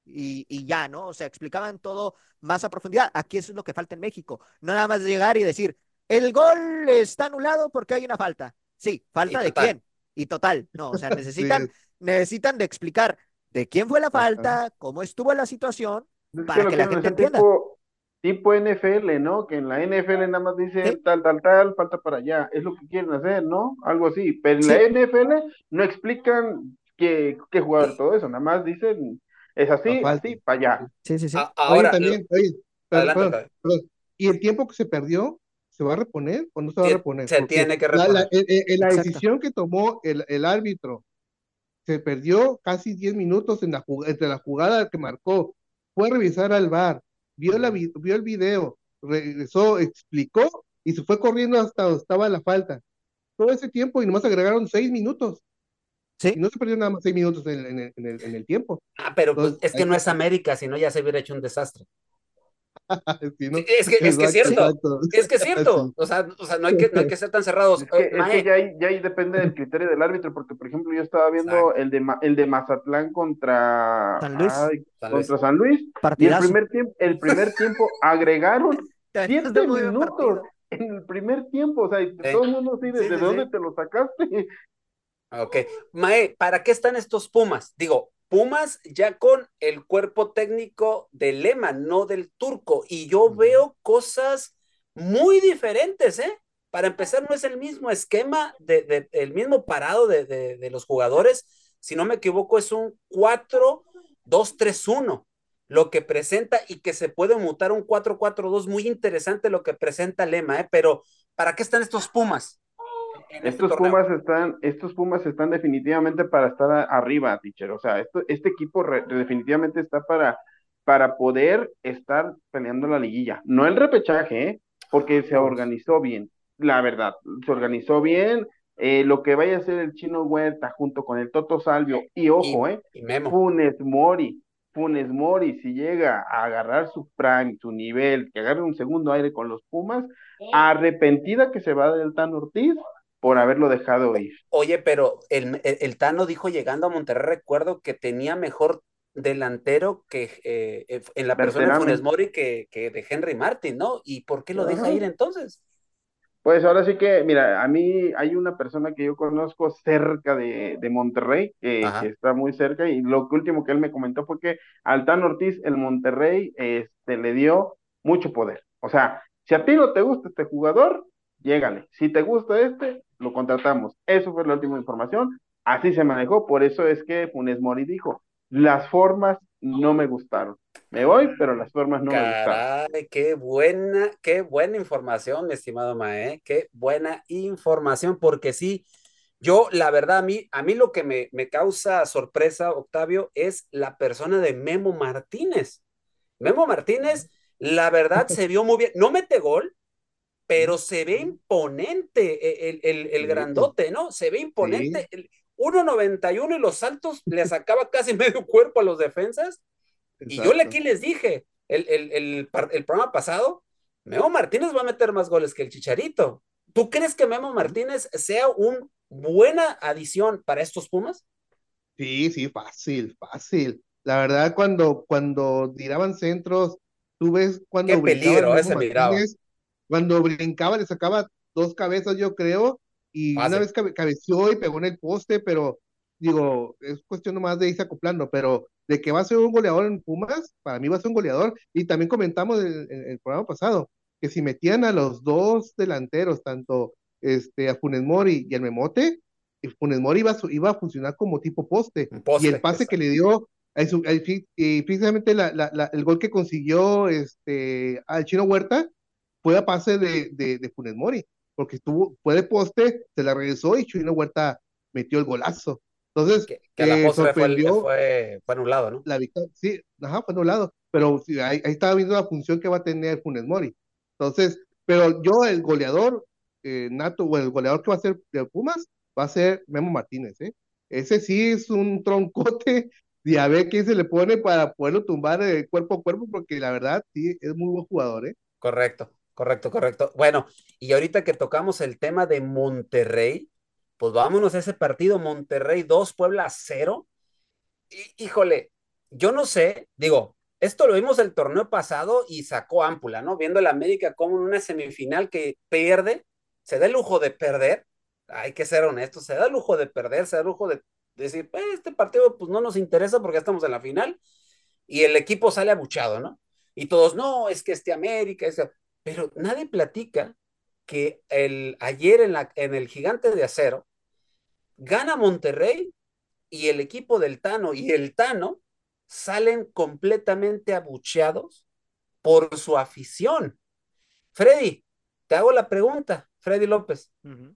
Y, y ya, ¿no? O sea, explicaban todo más a profundidad. Aquí eso es lo que falta en México. No nada más llegar y decir, el gol está anulado porque hay una falta. Sí, ¿falta Y de total. quién? Y total, no, o sea, necesitan, necesitan de explicar de quién fue la falta, cómo estuvo la situación, Es para lo que la gente entienda. Tipo, tipo NFL, ¿no? Que en la NFL nada más dicen Sí. tal, tal, tal, falta para allá. Es lo que quieren hacer, ¿no? Algo así. Pero en Sí. la NFL no explican qué, qué jugador todo eso. Nada más dicen, es así, así, para allá. Sí, sí, sí. A- Oye, ahora, también, oye, perdón, adelante, perdón, perdón. ¿Y el tiempo que se perdió, se va a reponer o no se va a reponer? se Porque tiene que la- la- reponer. eh, eh, eh, la Exacto. decisión que tomó el, el árbitro se perdió casi 10 minutos en la, entre la jugada que marcó, fue a revisar al VAR, vio, la, vi- vio el video, regresó, explicó y se fue corriendo hasta donde estaba la falta. Todo ese tiempo y nomás agregaron 6 minutos. Sí. Y no se perdió nada más 6 minutos en, en el, en el- en el tiempo. Ah, pero pues, es que no es América, si no ya se hubiera hecho un desastre. Sí, ¿no? Sí, Es que, es que es cierto, exacto. es que es cierto. O sea, o sea no, hay que, no hay que ser tan cerrados. Es que, Eh, es Mae, que ya, ahí, ya ahí depende del criterio del árbitro, porque por ejemplo yo estaba viendo Exacto. el de, el de Mazatlán contra San Luis. ay, San Luis. contra San Luis, y el primer tiempo, el primer tiempo agregaron También siete muy buen minutos partido. en el primer tiempo, o sea, y todo el mundo así, Sí, ¿desde sí, dónde sí. te lo sacaste? Ok. Mae, ¿para qué están estos Pumas? Digo, Pumas ya con el cuerpo técnico del Lema, no del turco. Y yo veo cosas muy diferentes, ¿eh? Para empezar, no es el mismo esquema, de, de- el mismo parado de, de- de los jugadores. Si no me equivoco, es un 4-2-3-1. lo que presenta y que se puede mutar un 4-4-2 muy interesante lo que presenta Lema, ¿eh? pero ¿para qué están estos Pumas? Estos Pumas están, estos Pumas están definitivamente para estar arriba, teacher. O sea, esto, este equipo definitivamente está para, para poder estar peleando la liguilla. No el repechaje, ¿eh? porque se organizó bien, la verdad, se organizó bien. Eh, lo que vaya a hacer el Chino Huerta junto con el Toto Salvio, y ojo, ¿eh? Funes Mori, Funes Mori, si llega a agarrar su prime, su nivel, que agarre un segundo aire con los Pumas, arrepentida que se va del Tan Ortiz por haberlo dejado ir. Oye, pero el, el, Tano dijo llegando a Monterrey, recuerdo que tenía mejor delantero que eh, eh, en la persona de Funes Mori que, que, de Henry Martin, ¿no? ¿Y por qué lo deja ir entonces? Pues ahora sí que, mira, a mí hay una persona que yo conozco cerca de, de Monterrey, que, está muy cerca, y lo último que él me comentó fue que al Tano Ortiz, el Monterrey, este, le dio mucho poder. O sea, si a ti no te gusta este jugador, llégale. Si te gusta este, lo contratamos. Eso fue la última información. Así se manejó. Por eso es que Funes Mori dijo, las formas no me gustaron. Me voy, pero las formas no me gustaron. Qué buena, qué buena información, mi estimado Mae. Qué buena información, porque sí, yo, la verdad, a mí, a mí lo que me, me causa sorpresa, Octavio, es la persona de Memo Martínez. Memo Martínez, la verdad, se vio muy bien. No mete gol, pero se ve imponente e, el, el, grandote, ¿no? Se ve imponente. 1.91 y los saltos le sacaba casi medio cuerpo a los defensas. Y yo aquí les dije, el, el, programa pasado, Memo Martínez va a meter más goles que el Chicharito. ¿Tú crees que Memo Martínez sea una buena adición para estos Pumas? Sí, sí, fácil, fácil. La verdad, cuando, cuando tiraban centros, tú ves cuando... Qué peligro ese miraba cuando brincaba le sacaba dos cabezas, yo creo, y una vez cabeció y pegó en el poste, pero digo, es cuestión nomás de irse acoplando, pero de que va a ser un goleador en Pumas, para mí va a ser un goleador, y también comentamos en, el programa pasado, que si metían a los dos delanteros, tanto este, a Funes Mori y al Memote, Funes Mori iba, iba a funcionar como tipo poste, y el pase que le dio, y precisamente el gol que consiguió este, al Chino Huerta, fue a pase de, de, de Funes Mori, porque estuvo, fue de poste, se la regresó y Chuino Huerta metió el golazo. Entonces, que, la eh, sorprendió, fue, fue, anulado, ¿no? La sí, ajá, fue anulado, pero ahí, ahí, estaba viendo la función que va a tener Funes Mori. Entonces, pero yo, el goleador eh, nato, o el goleador que va a ser de Pumas, va a ser Memo Martínez, ¿eh? Ese sí es un troncote de a ver quién se le pone para poderlo tumbar de cuerpo a cuerpo, porque la verdad, sí, es muy buen jugador, ¿eh? Correcto. Correcto, correcto. Bueno, y ahorita que tocamos el tema de Monterrey, pues vámonos a ese partido, Monterrey 2, Puebla 0. híjole, yo no sé, digo, esto lo vimos el torneo pasado y sacó ámpula, ¿no? Viendo la América como en una semifinal que pierde, se da el lujo de perder, hay que ser honestos, se da el lujo de perder, se da el lujo de decir, pues, este partido pues no nos interesa porque estamos en la final y el equipo sale abuchado, ¿no? Y todos, no, es que este América, ese pero nadie platica que el, ayer en, la, en el Gigante de Acero gana Monterrey y el equipo del Tano y el Tano salen completamente abucheados por su afición. Freddy, te hago la pregunta, Freddy López,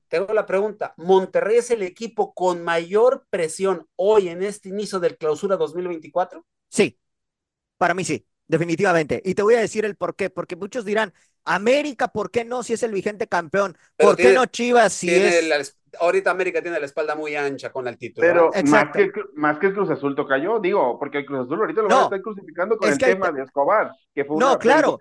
te hago la pregunta. ¿Monterrey es el equipo con mayor presión hoy en este inicio del clausura 2024? Sí, para mí sí, definitivamente. Y te voy a decir el por qué, porque muchos dirán, América, ¿por qué no si es el vigente campeón? ¿Por qué no Chivas si es... ahorita América tiene la espalda muy ancha con el título. Pero más que, más que, el Cruz Azul toca yo, digo, porque el Cruz Azul ahorita lo van a estar crucificando con el tema de Escobar. Que fue no, claro.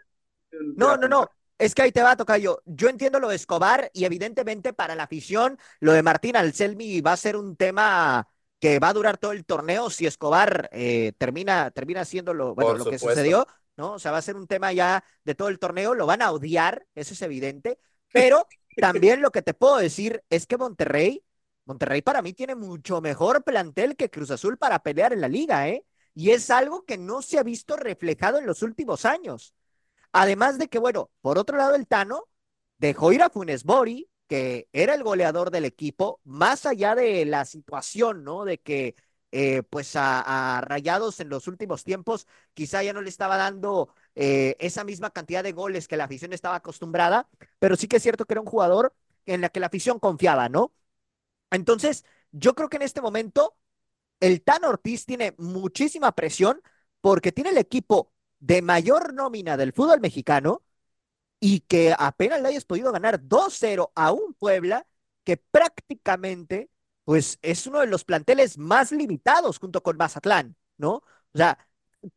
No, no, no. Es que ahí te va a tocar yo. Yo entiendo lo de Escobar y evidentemente para la afición, lo de Martín Alcelmi va a ser un tema que va a durar todo el torneo si Escobar eh, termina, termina haciendo lo, bueno, lo que sucedió. ¿no? O sea, va a ser un tema ya de todo el torneo, lo van a odiar, eso es evidente, pero también lo que te puedo decir es que Monterrey, Monterrey para mí tiene mucho mejor plantel que Cruz Azul para pelear en la liga, ¿eh? Y es algo que no se ha visto reflejado en los últimos años. Además de que, bueno, por otro lado, el Tano dejó ir a Funes Mori, que era el goleador del equipo, más allá de la situación, ¿no? De que eh, pues a, Rayados en los últimos tiempos, quizá ya no le estaba dando eh, esa misma cantidad de goles que la afición estaba acostumbrada, pero sí que es cierto que era un jugador en la que la afición confiaba, ¿no? Entonces, yo creo que en este momento el Tan Ortiz tiene muchísima presión porque tiene el equipo de mayor nómina del fútbol mexicano y que apenas le hayas podido ganar 2-0 a un Puebla que prácticamente pues es uno de los planteles más limitados junto con Mazatlán, ¿no? O sea,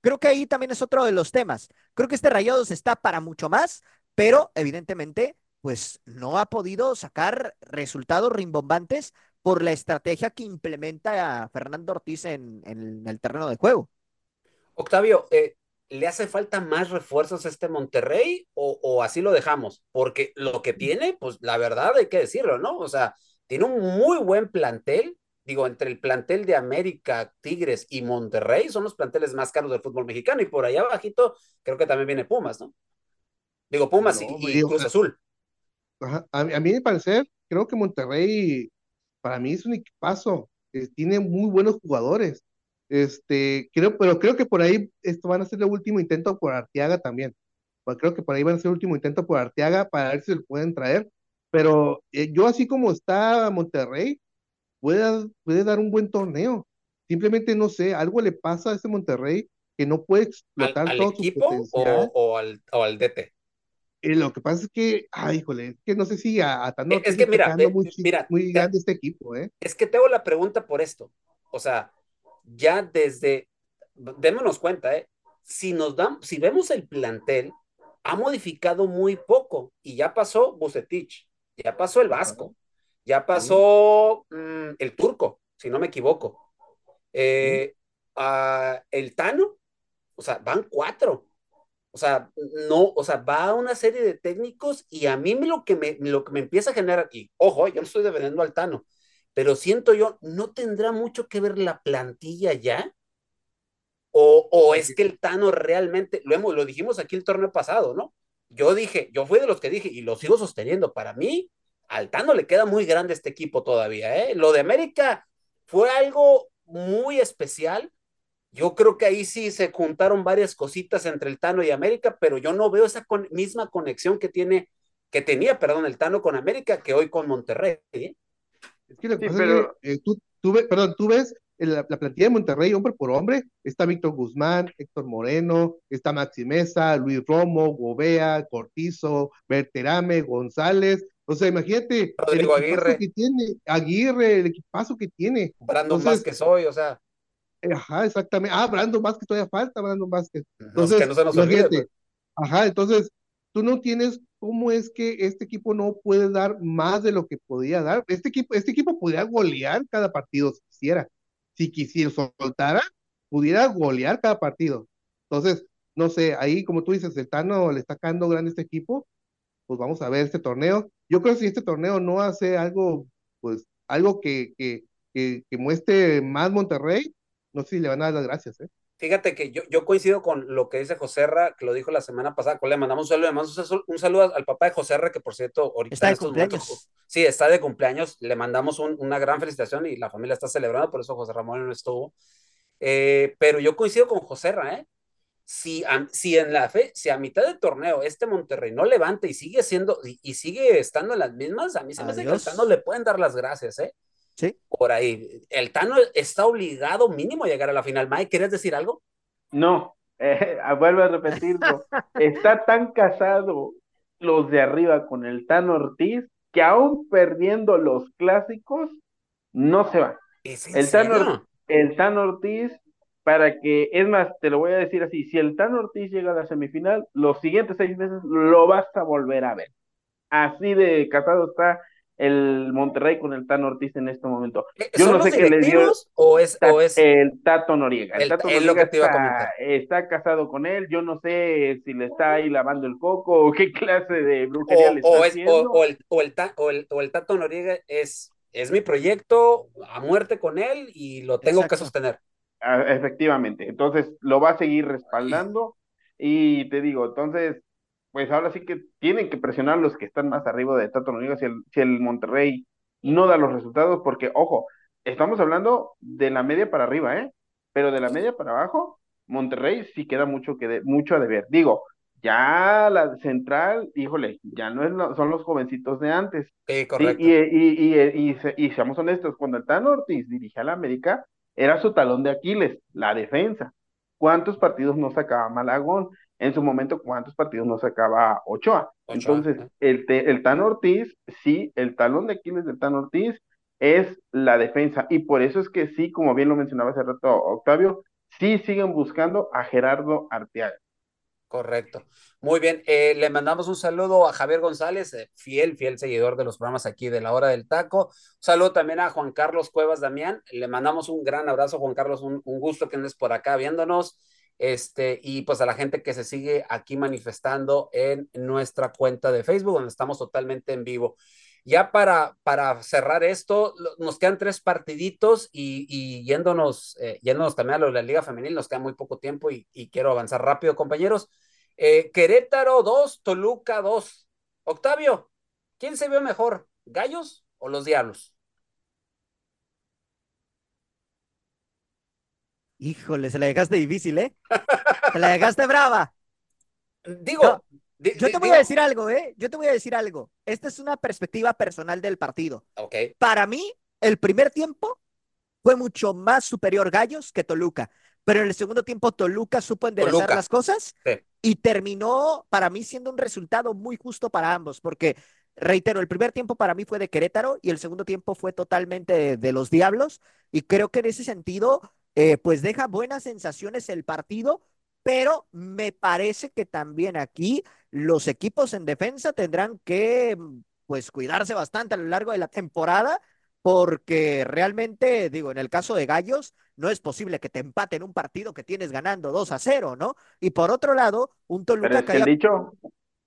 creo que ahí también es otro de los temas. Creo que este Rayados está para mucho más, pero evidentemente pues no ha podido sacar resultados rimbombantes por la estrategia que implementa Fernando Ortiz en, el terreno de juego. Octavio, eh, ¿le hace falta más refuerzos a este Monterrey o, así lo dejamos? Porque lo que tiene, pues la verdad hay que decirlo, ¿no? O sea, tiene un muy buen plantel. Digo, entre el plantel de América, Tigres y Monterrey son los planteles más caros del fútbol mexicano. Y por allá abajito creo que también viene Pumas, ¿no? Digo, Pumas y, Cruz Azul. A, mí, me parece, creo que Monterrey, para mí es un equipazo. Eh, tiene muy buenos jugadores. Este, creo, pero creo que por ahí esto van a ser el último intento por Arteaga también. Pues creo que por ahí van a ser el último intento por Arteaga para ver si lo pueden traer. Pero eh, yo así como está Monterrey, puede, puede dar un buen torneo. Simplemente no sé, algo le pasa a ese Monterrey que no puede explotar todo equipo su potencial. O, al, o al DT. Eh, lo que pasa es que, ay, híjole, es que no sé si a, a es que mira, muy, mira, muy grande este equipo, ¿eh? Es que te hago la pregunta por esto. O sea, ya desde, démonos cuenta, ¿eh? Si nos dan, si vemos el plantel, ha modificado muy poco y ya pasó Bucetich, ya pasó el Vasco, ya pasó mm, el Turco, si no me equivoco. Eh, el Tano, o sea, van cuatro. O sea, no, o sea, va a una serie de técnicos y a mí lo que me, lo que me empieza a generar aquí, ojo, yo no estoy defendiendo al Tano, pero siento yo, ¿no tendrá mucho que ver la plantilla ya? ¿O, o es que el Tano realmente, lo, hemos, lo dijimos aquí el torneo pasado, ¿no? Yo dije, yo fui de los que dije, y lo sigo sosteniendo, para mí, al Tano le queda muy grande este equipo todavía, ¿eh? Lo de América fue algo muy especial. Yo creo que ahí sí se juntaron varias cositas entre el Tano y América, pero yo no veo esa misma conexión que tiene, que tenía, perdón, el Tano con América que hoy con Monterrey. ¿eh? Es que lo que pasa es que eh, tú, tú, perdón, tú ves la, la, plantilla de Monterrey, hombre por hombre, está Víctor Guzmán, Héctor Moreno, está Maxi Mesa, Luis Romo, Gobea, Cortizo, Berterame, González. O sea, imagínate Rodrigo el Aguirre. que tiene, Aguirre, el equipazo que tiene. Brandon Vázquez hoy, o sea. Ajá, exactamente. Ah, Brandon Vázquez, todavía falta Brandon Vázquez. Entonces, que no se nos olvide, pues. Ajá, entonces, tú no tienes cómo es que este equipo no puede dar más de lo que podía dar. Este equipo, este equipo podría golear cada partido si quisiera. Si quisiera soltara, pudiera golear cada partido. Entonces, no sé, ahí como tú dices, el Tano le está cayendo grande este equipo, pues vamos a ver este torneo. Yo creo que si este torneo no hace algo, pues algo que, que, que, que muestre más Monterrey, no sé si le van a dar las gracias, ¿eh? Fíjate que yo, yo coincido con lo que dice Joserra, que lo dijo la semana pasada, le mandamos un saludo, mandamos un saludo al papá de Joserra, que por cierto, ahorita está de cumpleaños. sí, está de cumpleaños, le mandamos una gran felicitación y la familia está celebrando, por eso José Ramón no estuvo. Eh, pero yo coincido con Joserra, ¿eh? Si, si en la fe, si a mitad del torneo este Monterrey no levanta y sigue siendo, y, sigue estando en las mismas, a mí se me hace que no le pueden dar las gracias, ¿eh? Sí. Por ahí. El Tano está obligado mínimo a llegar a la final. Mike, ¿quieres decir algo? No, eh, vuelvo a repetirlo. está tan casado los de arriba con el Tano Ortiz que aún perdiendo los clásicos, no se va. el, Tano, el Tano Ortiz, para que, es más, te lo voy a decir así, si el Tano Ortiz llega a la semifinal, los siguientes seis meses lo vas a volver a ver. Así de casado está el Monterrey con el Tano Ortiz en este momento. Eh, Yo no sé qué le dio o es, o es el Tato Noriega. El, Tato Noriega está, casado con él. Yo no sé si le está ahí lavando el coco o qué clase de brujería le está haciendo. O, el, o, el, o, el, Tato Noriega es, es mi proyecto a muerte con él y lo tengo que sostener. Ah, efectivamente. Entonces lo va a seguir respaldando. Y te digo, entonces pues ahora sí que tienen que presionar los que están más arriba de Tato Noriega si el, si el Monterrey no da los resultados, porque, ojo, estamos hablando de la media para arriba, ¿eh? Pero de la media para abajo, Monterrey sí queda mucho, que de, mucho a deber. Digo, ya la central, híjole, ya no es son los jovencitos de antes. Sí, correcto. y, y, y, y, seamos honestos, cuando el Tan Ortiz dirigía a la América, era su talón de Aquiles, la defensa. ¿Cuántos partidos no sacaba Malagón? En su momento, ¿cuántos partidos no sacaba Ochoa? Entonces, el, el Tan Ortiz, sí, el talón de Aquiles del Tan Ortiz es la defensa. Y por eso es que sí, como bien lo mencionaba hace rato Octavio, sí siguen buscando a Gerardo Arteaga. Correcto. Muy bien. Eh, le mandamos un saludo a Javier González, eh, fiel, fiel seguidor de los programas aquí de la hora del taco. Un saludo también a Juan Carlos Cuevas Damián. Le mandamos un gran abrazo, Juan Carlos. Un, un gusto que andes por acá viéndonos. Este, y pues a la gente que se sigue aquí manifestando en nuestra cuenta de Facebook, donde estamos totalmente en vivo. Ya para, para cerrar esto, nos quedan tres partiditos y, yéndonos, eh, yéndonos también a lo de la Liga Femenil, nos queda muy poco tiempo y, quiero avanzar rápido, compañeros. Eh, Querétaro 2, Toluca 2. Octavio, ¿quién se vio mejor, Gallos o los Diablos? Híjole, se la dejaste difícil, ¿eh? Se la dejaste brava. Digo, yo te voy a decir algo, ¿eh? Yo te voy a decir algo. Esta es una perspectiva personal del partido. Okay. Para mí, el primer tiempo fue mucho más superior Gallos que Toluca. Pero en el segundo tiempo Toluca supo enderezar las cosas y terminó para mí siendo un resultado muy justo para ambos, porque reitero, el primer tiempo para mí fue de Querétaro y el segundo tiempo fue totalmente de, los Diablos y creo que en ese sentido eh, pues deja buenas sensaciones el partido, pero me parece que también aquí los equipos en defensa tendrán que pues cuidarse bastante a lo largo de la temporada porque realmente, digo, en el caso de Gallos, no es posible que te empaten un partido que tienes ganando 2 a 0, ¿no? Y por otro lado, un Toluca que, dicho,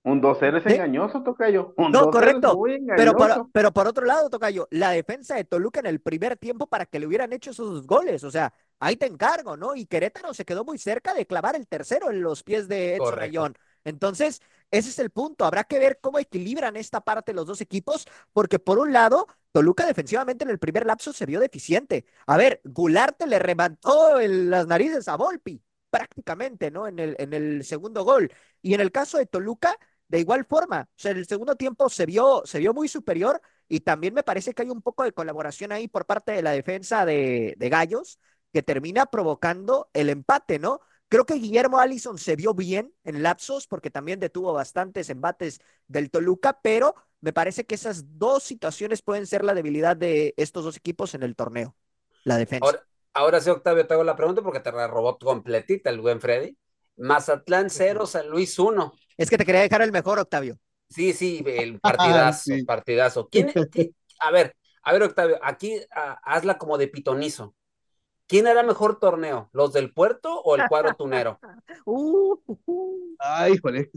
un 2-0 es engañoso, Tocayo. Un no, correcto. pero, por, pero por otro lado, Tocayo, la defensa de Toluca en el primer tiempo para que le hubieran hecho esos goles. O sea, ahí te encargo, ¿no? Y Querétaro se quedó muy cerca de clavar el tercero en los pies de Edson Rayón. Entonces, ese es el punto. Habrá que ver cómo equilibran esta parte los dos equipos, porque por un lado, Toluca defensivamente en el primer lapso se vio deficiente. A ver, Gularte le remató las narices a Volpi, prácticamente, ¿no? En el, en el segundo gol. Y en el caso de Toluca, de igual forma, o sea, en el segundo tiempo se vio, se vio muy superior y también me parece que hay un poco de colaboración ahí por parte de la defensa de, de Gallos que termina provocando el empate, ¿no? Creo que Guillermo Allison se vio bien en lapsos porque también detuvo bastantes embates del Toluca, pero me parece que esas dos situaciones pueden ser la debilidad de estos dos equipos en el torneo, la defensa. Ahora, sí, Octavio, te hago la pregunta porque te la robó completita el buen Freddy. Mazatlán 0, San Luis 1. Es que te quería dejar el mejor, Octavio. Sí, sí, el partidazo, partidazo. ¿Quién, a ver, a ver, Octavio, aquí hazla como de pitonizo. ¿Quién era mejor torneo? ¿Los del puerto o el cuadro tunero? Uh, Ay, joder,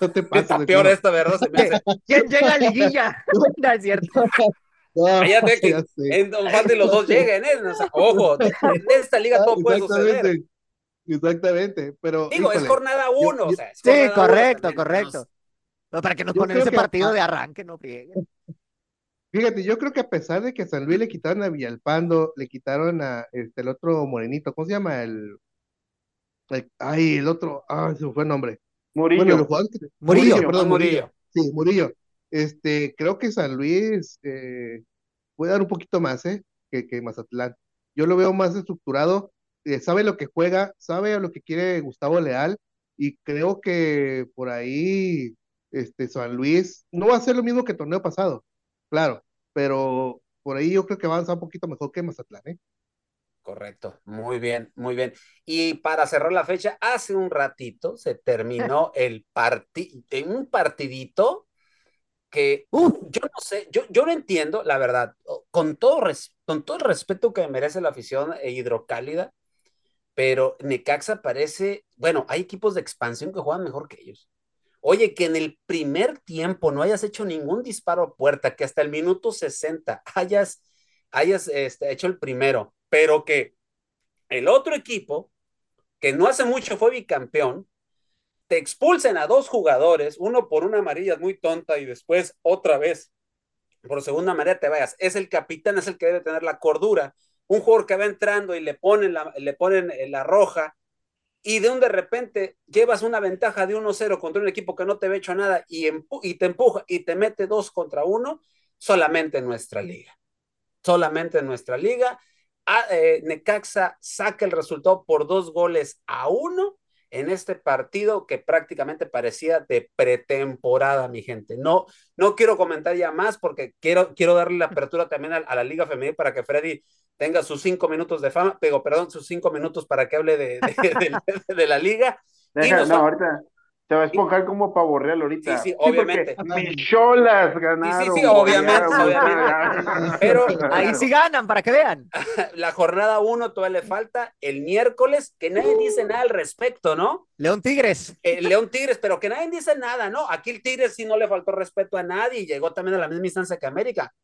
no te pases. Está peor esto, ¿verdad? Se me hace... ¿Quién llega a liguilla? No es cierto. No, ya sé que en los dos lleguen, ¿eh? ojo, en esta liga todo puede suceder. Exactamente, pero. Digo, es jornada uno. o sea, sí, correcto, correcto. para que nos ponen ese partido de arranque, no frieguen. Fíjate, yo creo que a pesar de que a San Luis le quitaron a Villalpando, le quitaron a este el otro morenito, ¿cómo se llama? El, ay, el otro, ah, se fue el nombre. Murillo. Bueno, Murillo. perdón, Murillo. Sí, Murillo. Este, creo que San Luis eh, puede dar un poquito más, ¿eh? Que, que Mazatlán. Yo lo veo más estructurado, eh, sabe lo que juega, sabe a lo que quiere Gustavo Leal, y creo que por ahí este San Luis no va a ser lo mismo que el torneo pasado claro, pero por ahí yo creo que avanza un poquito mejor que Mazatlán, ¿eh? Correcto, muy bien, muy bien. Y para cerrar la fecha, hace un ratito se terminó el partido, un partidito que yo no sé, yo, yo no entiendo, la verdad, con todo, con todo el respeto que merece la afición e hidrocálida, pero Necaxa parece, bueno, hay equipos de expansión que juegan mejor que ellos. Oye, que en el primer tiempo no hayas hecho ningún disparo a puerta, que hasta el minuto 60 hayas, hayas este, hecho el primero, pero que el otro equipo, que no hace mucho fue bicampeón, te expulsen a dos jugadores, uno por una amarilla muy tonta y después otra vez por segunda manera te vayas. Es el capitán, es el que debe tener la cordura. Un jugador que va entrando y le ponen la, le ponen eh, la roja y de un de repente llevas una ventaja de 1-0 contra un equipo que no te ve hecho nada y, te empuja y te mete dos contra uno, solamente en nuestra liga. Solamente en nuestra liga. Ah, eh, Necaxa saca el resultado por dos goles a uno en este partido que prácticamente parecía de pretemporada, mi gente. No, no quiero comentar ya más porque quiero, quiero darle la apertura también a, la Liga Femenil para que Freddy tenga sus cinco minutos de fama, pero perdón, sus cinco minutos para que hable de, de, la liga. no, ahorita, se va a esponjar como pavo real ahorita. Sí, sí, obviamente. Mis cholas ganaron. Sí, sí, sí, obviamente, obviamente. Pero ahí sí ganan, para que vean. La jornada uno todavía le falta el miércoles, que nadie dice nada al respecto, ¿no? León Tigres. Eh, León Tigres, pero que nadie dice nada, ¿no? Aquí el Tigres sí no le faltó respeto a nadie y llegó también a la misma instancia que América.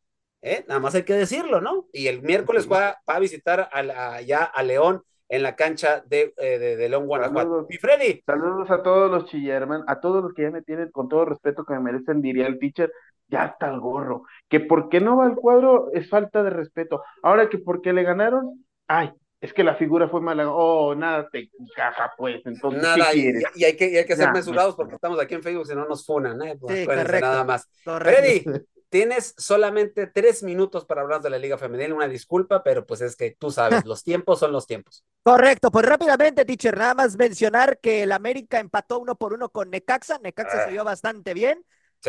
¿eh? Nada más hay que decirlo, ¿no? Y el miércoles va, va a visitar a ya a León en la cancha de, eh, de, León, Guanajuato. Mi Freddy. Saludos a todos los chillerman, a todos los que ya me tienen con todo el respeto que me merecen, diría el teacher, ya está el gorro. Que por qué no va al cuadro es falta de respeto. Ahora que porque le ganaron, ay, es que la figura fue mala. Oh, nada te encaja, pues. Entonces, nada, ¿qué y, y, hay que, y hay que ser mesurados porque estamos aquí en Facebook, si no nos funan, ¿eh? Pues, nada más. Freddy, tienes solamente tres minutos para hablar de la Liga Femenil. Una disculpa, pero pues es que tú sabes, los tiempos son los tiempos. Correcto, pues rápidamente, teacher, nada más mencionar que el América empató uno por uno con Necaxa. Necaxa se ah. vio bastante bien.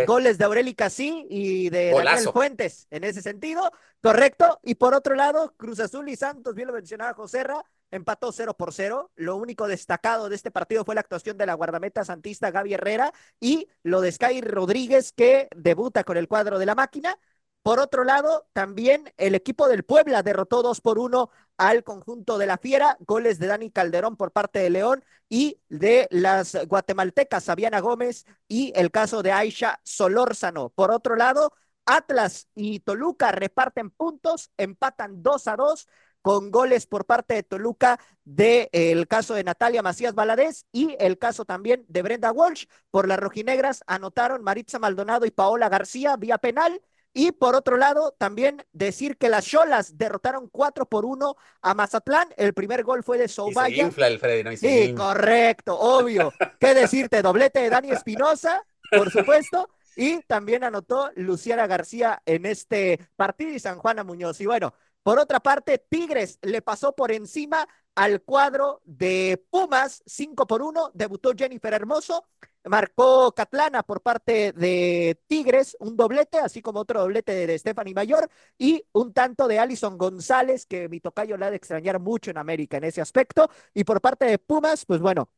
Goles de Aurélica sí y de Daniel Fuentes en ese sentido. Correcto. Y por otro lado, Cruz Azul y Santos, bien lo mencionaba Joserra, empató 0 por 0. Lo único destacado de este partido fue la actuación de la guardameta santista Gaby Herrera y lo de Sky Rodríguez que debuta con el cuadro de la máquina. Por otro lado, también el equipo del Puebla derrotó 2 por 1 al conjunto de la Fiera, goles de Dani Calderón por parte de León y de las guatemaltecas Sabiana Gómez y el caso de Aisha Solórzano. Por otro lado, Atlas y Toluca reparten puntos, empatan 2 a 2 con goles por parte de Toluca del el caso de Natalia Macías Valadez y el caso también de Brenda Walsh. Por las rojinegras anotaron Maritza Maldonado y Paola García vía penal. Y por otro lado, también decir que las Cholas derrotaron 4 por 1 a Mazatlán. El primer gol fue de Soubaya. sí, correcto, obvio. ¿Qué decirte? Doblete de Dani Espinosa, por supuesto. Y también anotó Luciana García en este partido y San Juana Muñoz. Y bueno, por otra parte, Tigres le pasó por encima al cuadro de Pumas, 5 por 1, debutó Jennifer Hermoso, marcó Catlana por parte de Tigres, un doblete, así como otro doblete de Stephanie Mayor, y un tanto de Alison González, que mi tocayo le ha de extrañar mucho en América en ese aspecto, y por parte de Pumas, pues bueno,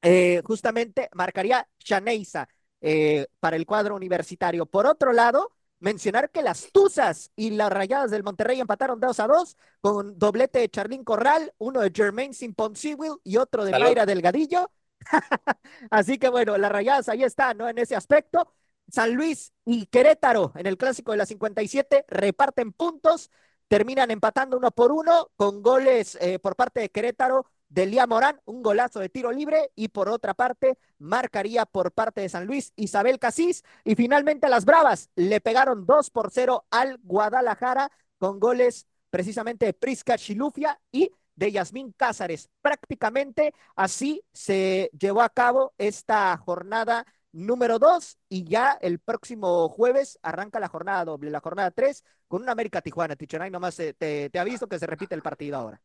eh, justamente marcaría Chaneisa eh, para el cuadro universitario. Por otro lado, mencionar que las Tuzas y las Rayadas del Monterrey empataron 2 a 2 con doblete de Charlín Corral, uno de Jermaine Simpon-Sewell y otro de Mayra Delgadillo. Así que bueno, las Rayadas ahí están, ¿no? En ese aspecto. San Luis y Querétaro en el clásico de la 57 reparten puntos, terminan empatando uno por uno con goles eh, por parte de Querétaro Delia Morán, un golazo de tiro libre y por otra parte marcaría por parte de San Luis Isabel Casís y finalmente las Bravas le pegaron 2 por 0 al Guadalajara con goles precisamente de Prisca Chilufia y de Yasmín Cázares. Prácticamente así se llevó a cabo esta jornada número 2 y ya el próximo jueves arranca la jornada doble, la jornada 3 con una América Tijuana. Tichonay, nomás eh, te, te aviso que se repite el partido ahora.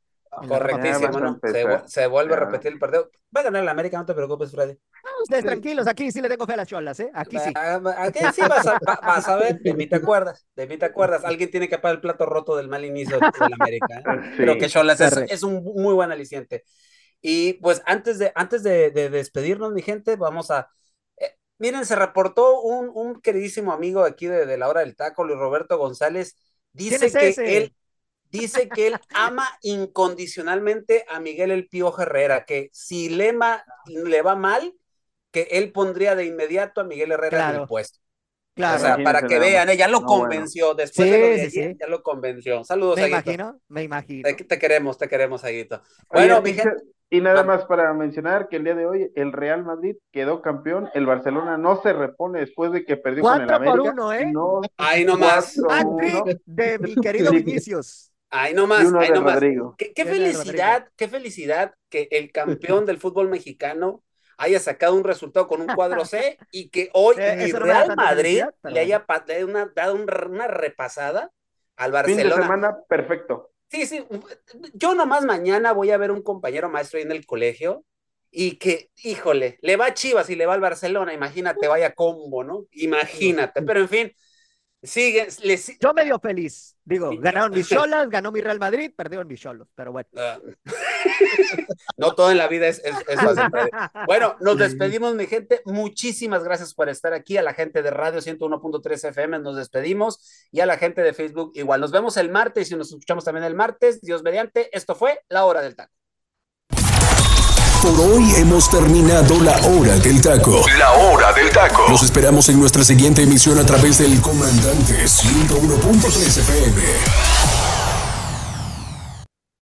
Correctísimo, ¿no? Se, vuelve a repetir el partido. Va a ganar la América, no te preocupes, Freddy. ustedes tranquilos, aquí sí le tengo fe a las cholas, ¿eh? Aquí sí. Ah, aquí sí vas a, vas a ver, de mí te acuerdas, de mí te acuerdas. Alguien tiene que pagar el plato roto del mal inicio de la América. ¿eh? Pero que cholas es, un muy buen aliciente. Y pues antes de, antes de, despedirnos, mi gente, vamos a. Eh, miren, se reportó un, un queridísimo amigo aquí de, de, la hora del taco, Luis Roberto González. Dice que él dice que él ama incondicionalmente a Miguel El Pío Herrera, que si Lema le va mal, que él pondría de inmediato a Miguel Herrera en el puesto. Claro. O sea, para que vean, ella lo convenció. Después de lo ya lo convenció. Saludos, Me imagino, me imagino. Te, queremos, te queremos, Aguito. Bueno, mi gente. Y nada más para mencionar que el día de hoy el Real Madrid quedó campeón, el Barcelona no se repone después de que perdió con el América. por uno, ¿eh? No, ahí nomás. de mi querido Vinicius. Ahí nomás, ahí nomás. Qué, qué felicidad, qué felicidad que el campeón del fútbol mexicano haya sacado un resultado con un cuadro C y que hoy el Real Madrid le haya dado una repasada al Barcelona. Fin de semana perfecto. Sí, sí. Yo nomás mañana voy a ver un compañero maestro ahí en el colegio y que, híjole, le va a Chivas y le va al Barcelona, imagínate, vaya combo, ¿no? Imagínate, pero en fin, Sigue, Yo medio feliz. Digo, ganaron mis cholas, ganó mi Real Madrid, perdieron mis cholos, pero bueno. Ah. no todo en la vida es, Bueno, nos despedimos, mi gente. Muchísimas gracias por estar aquí. A la gente de Radio 101.3 FM nos despedimos. Y a la gente de Facebook igual. Nos vemos el martes y nos escuchamos también el martes. Dios mediante. Esto fue La Hora del Taco. Por hoy hemos terminado la hora del taco. La hora del taco. Los esperamos en nuestra siguiente emisión a través del comandante 101.3 FM.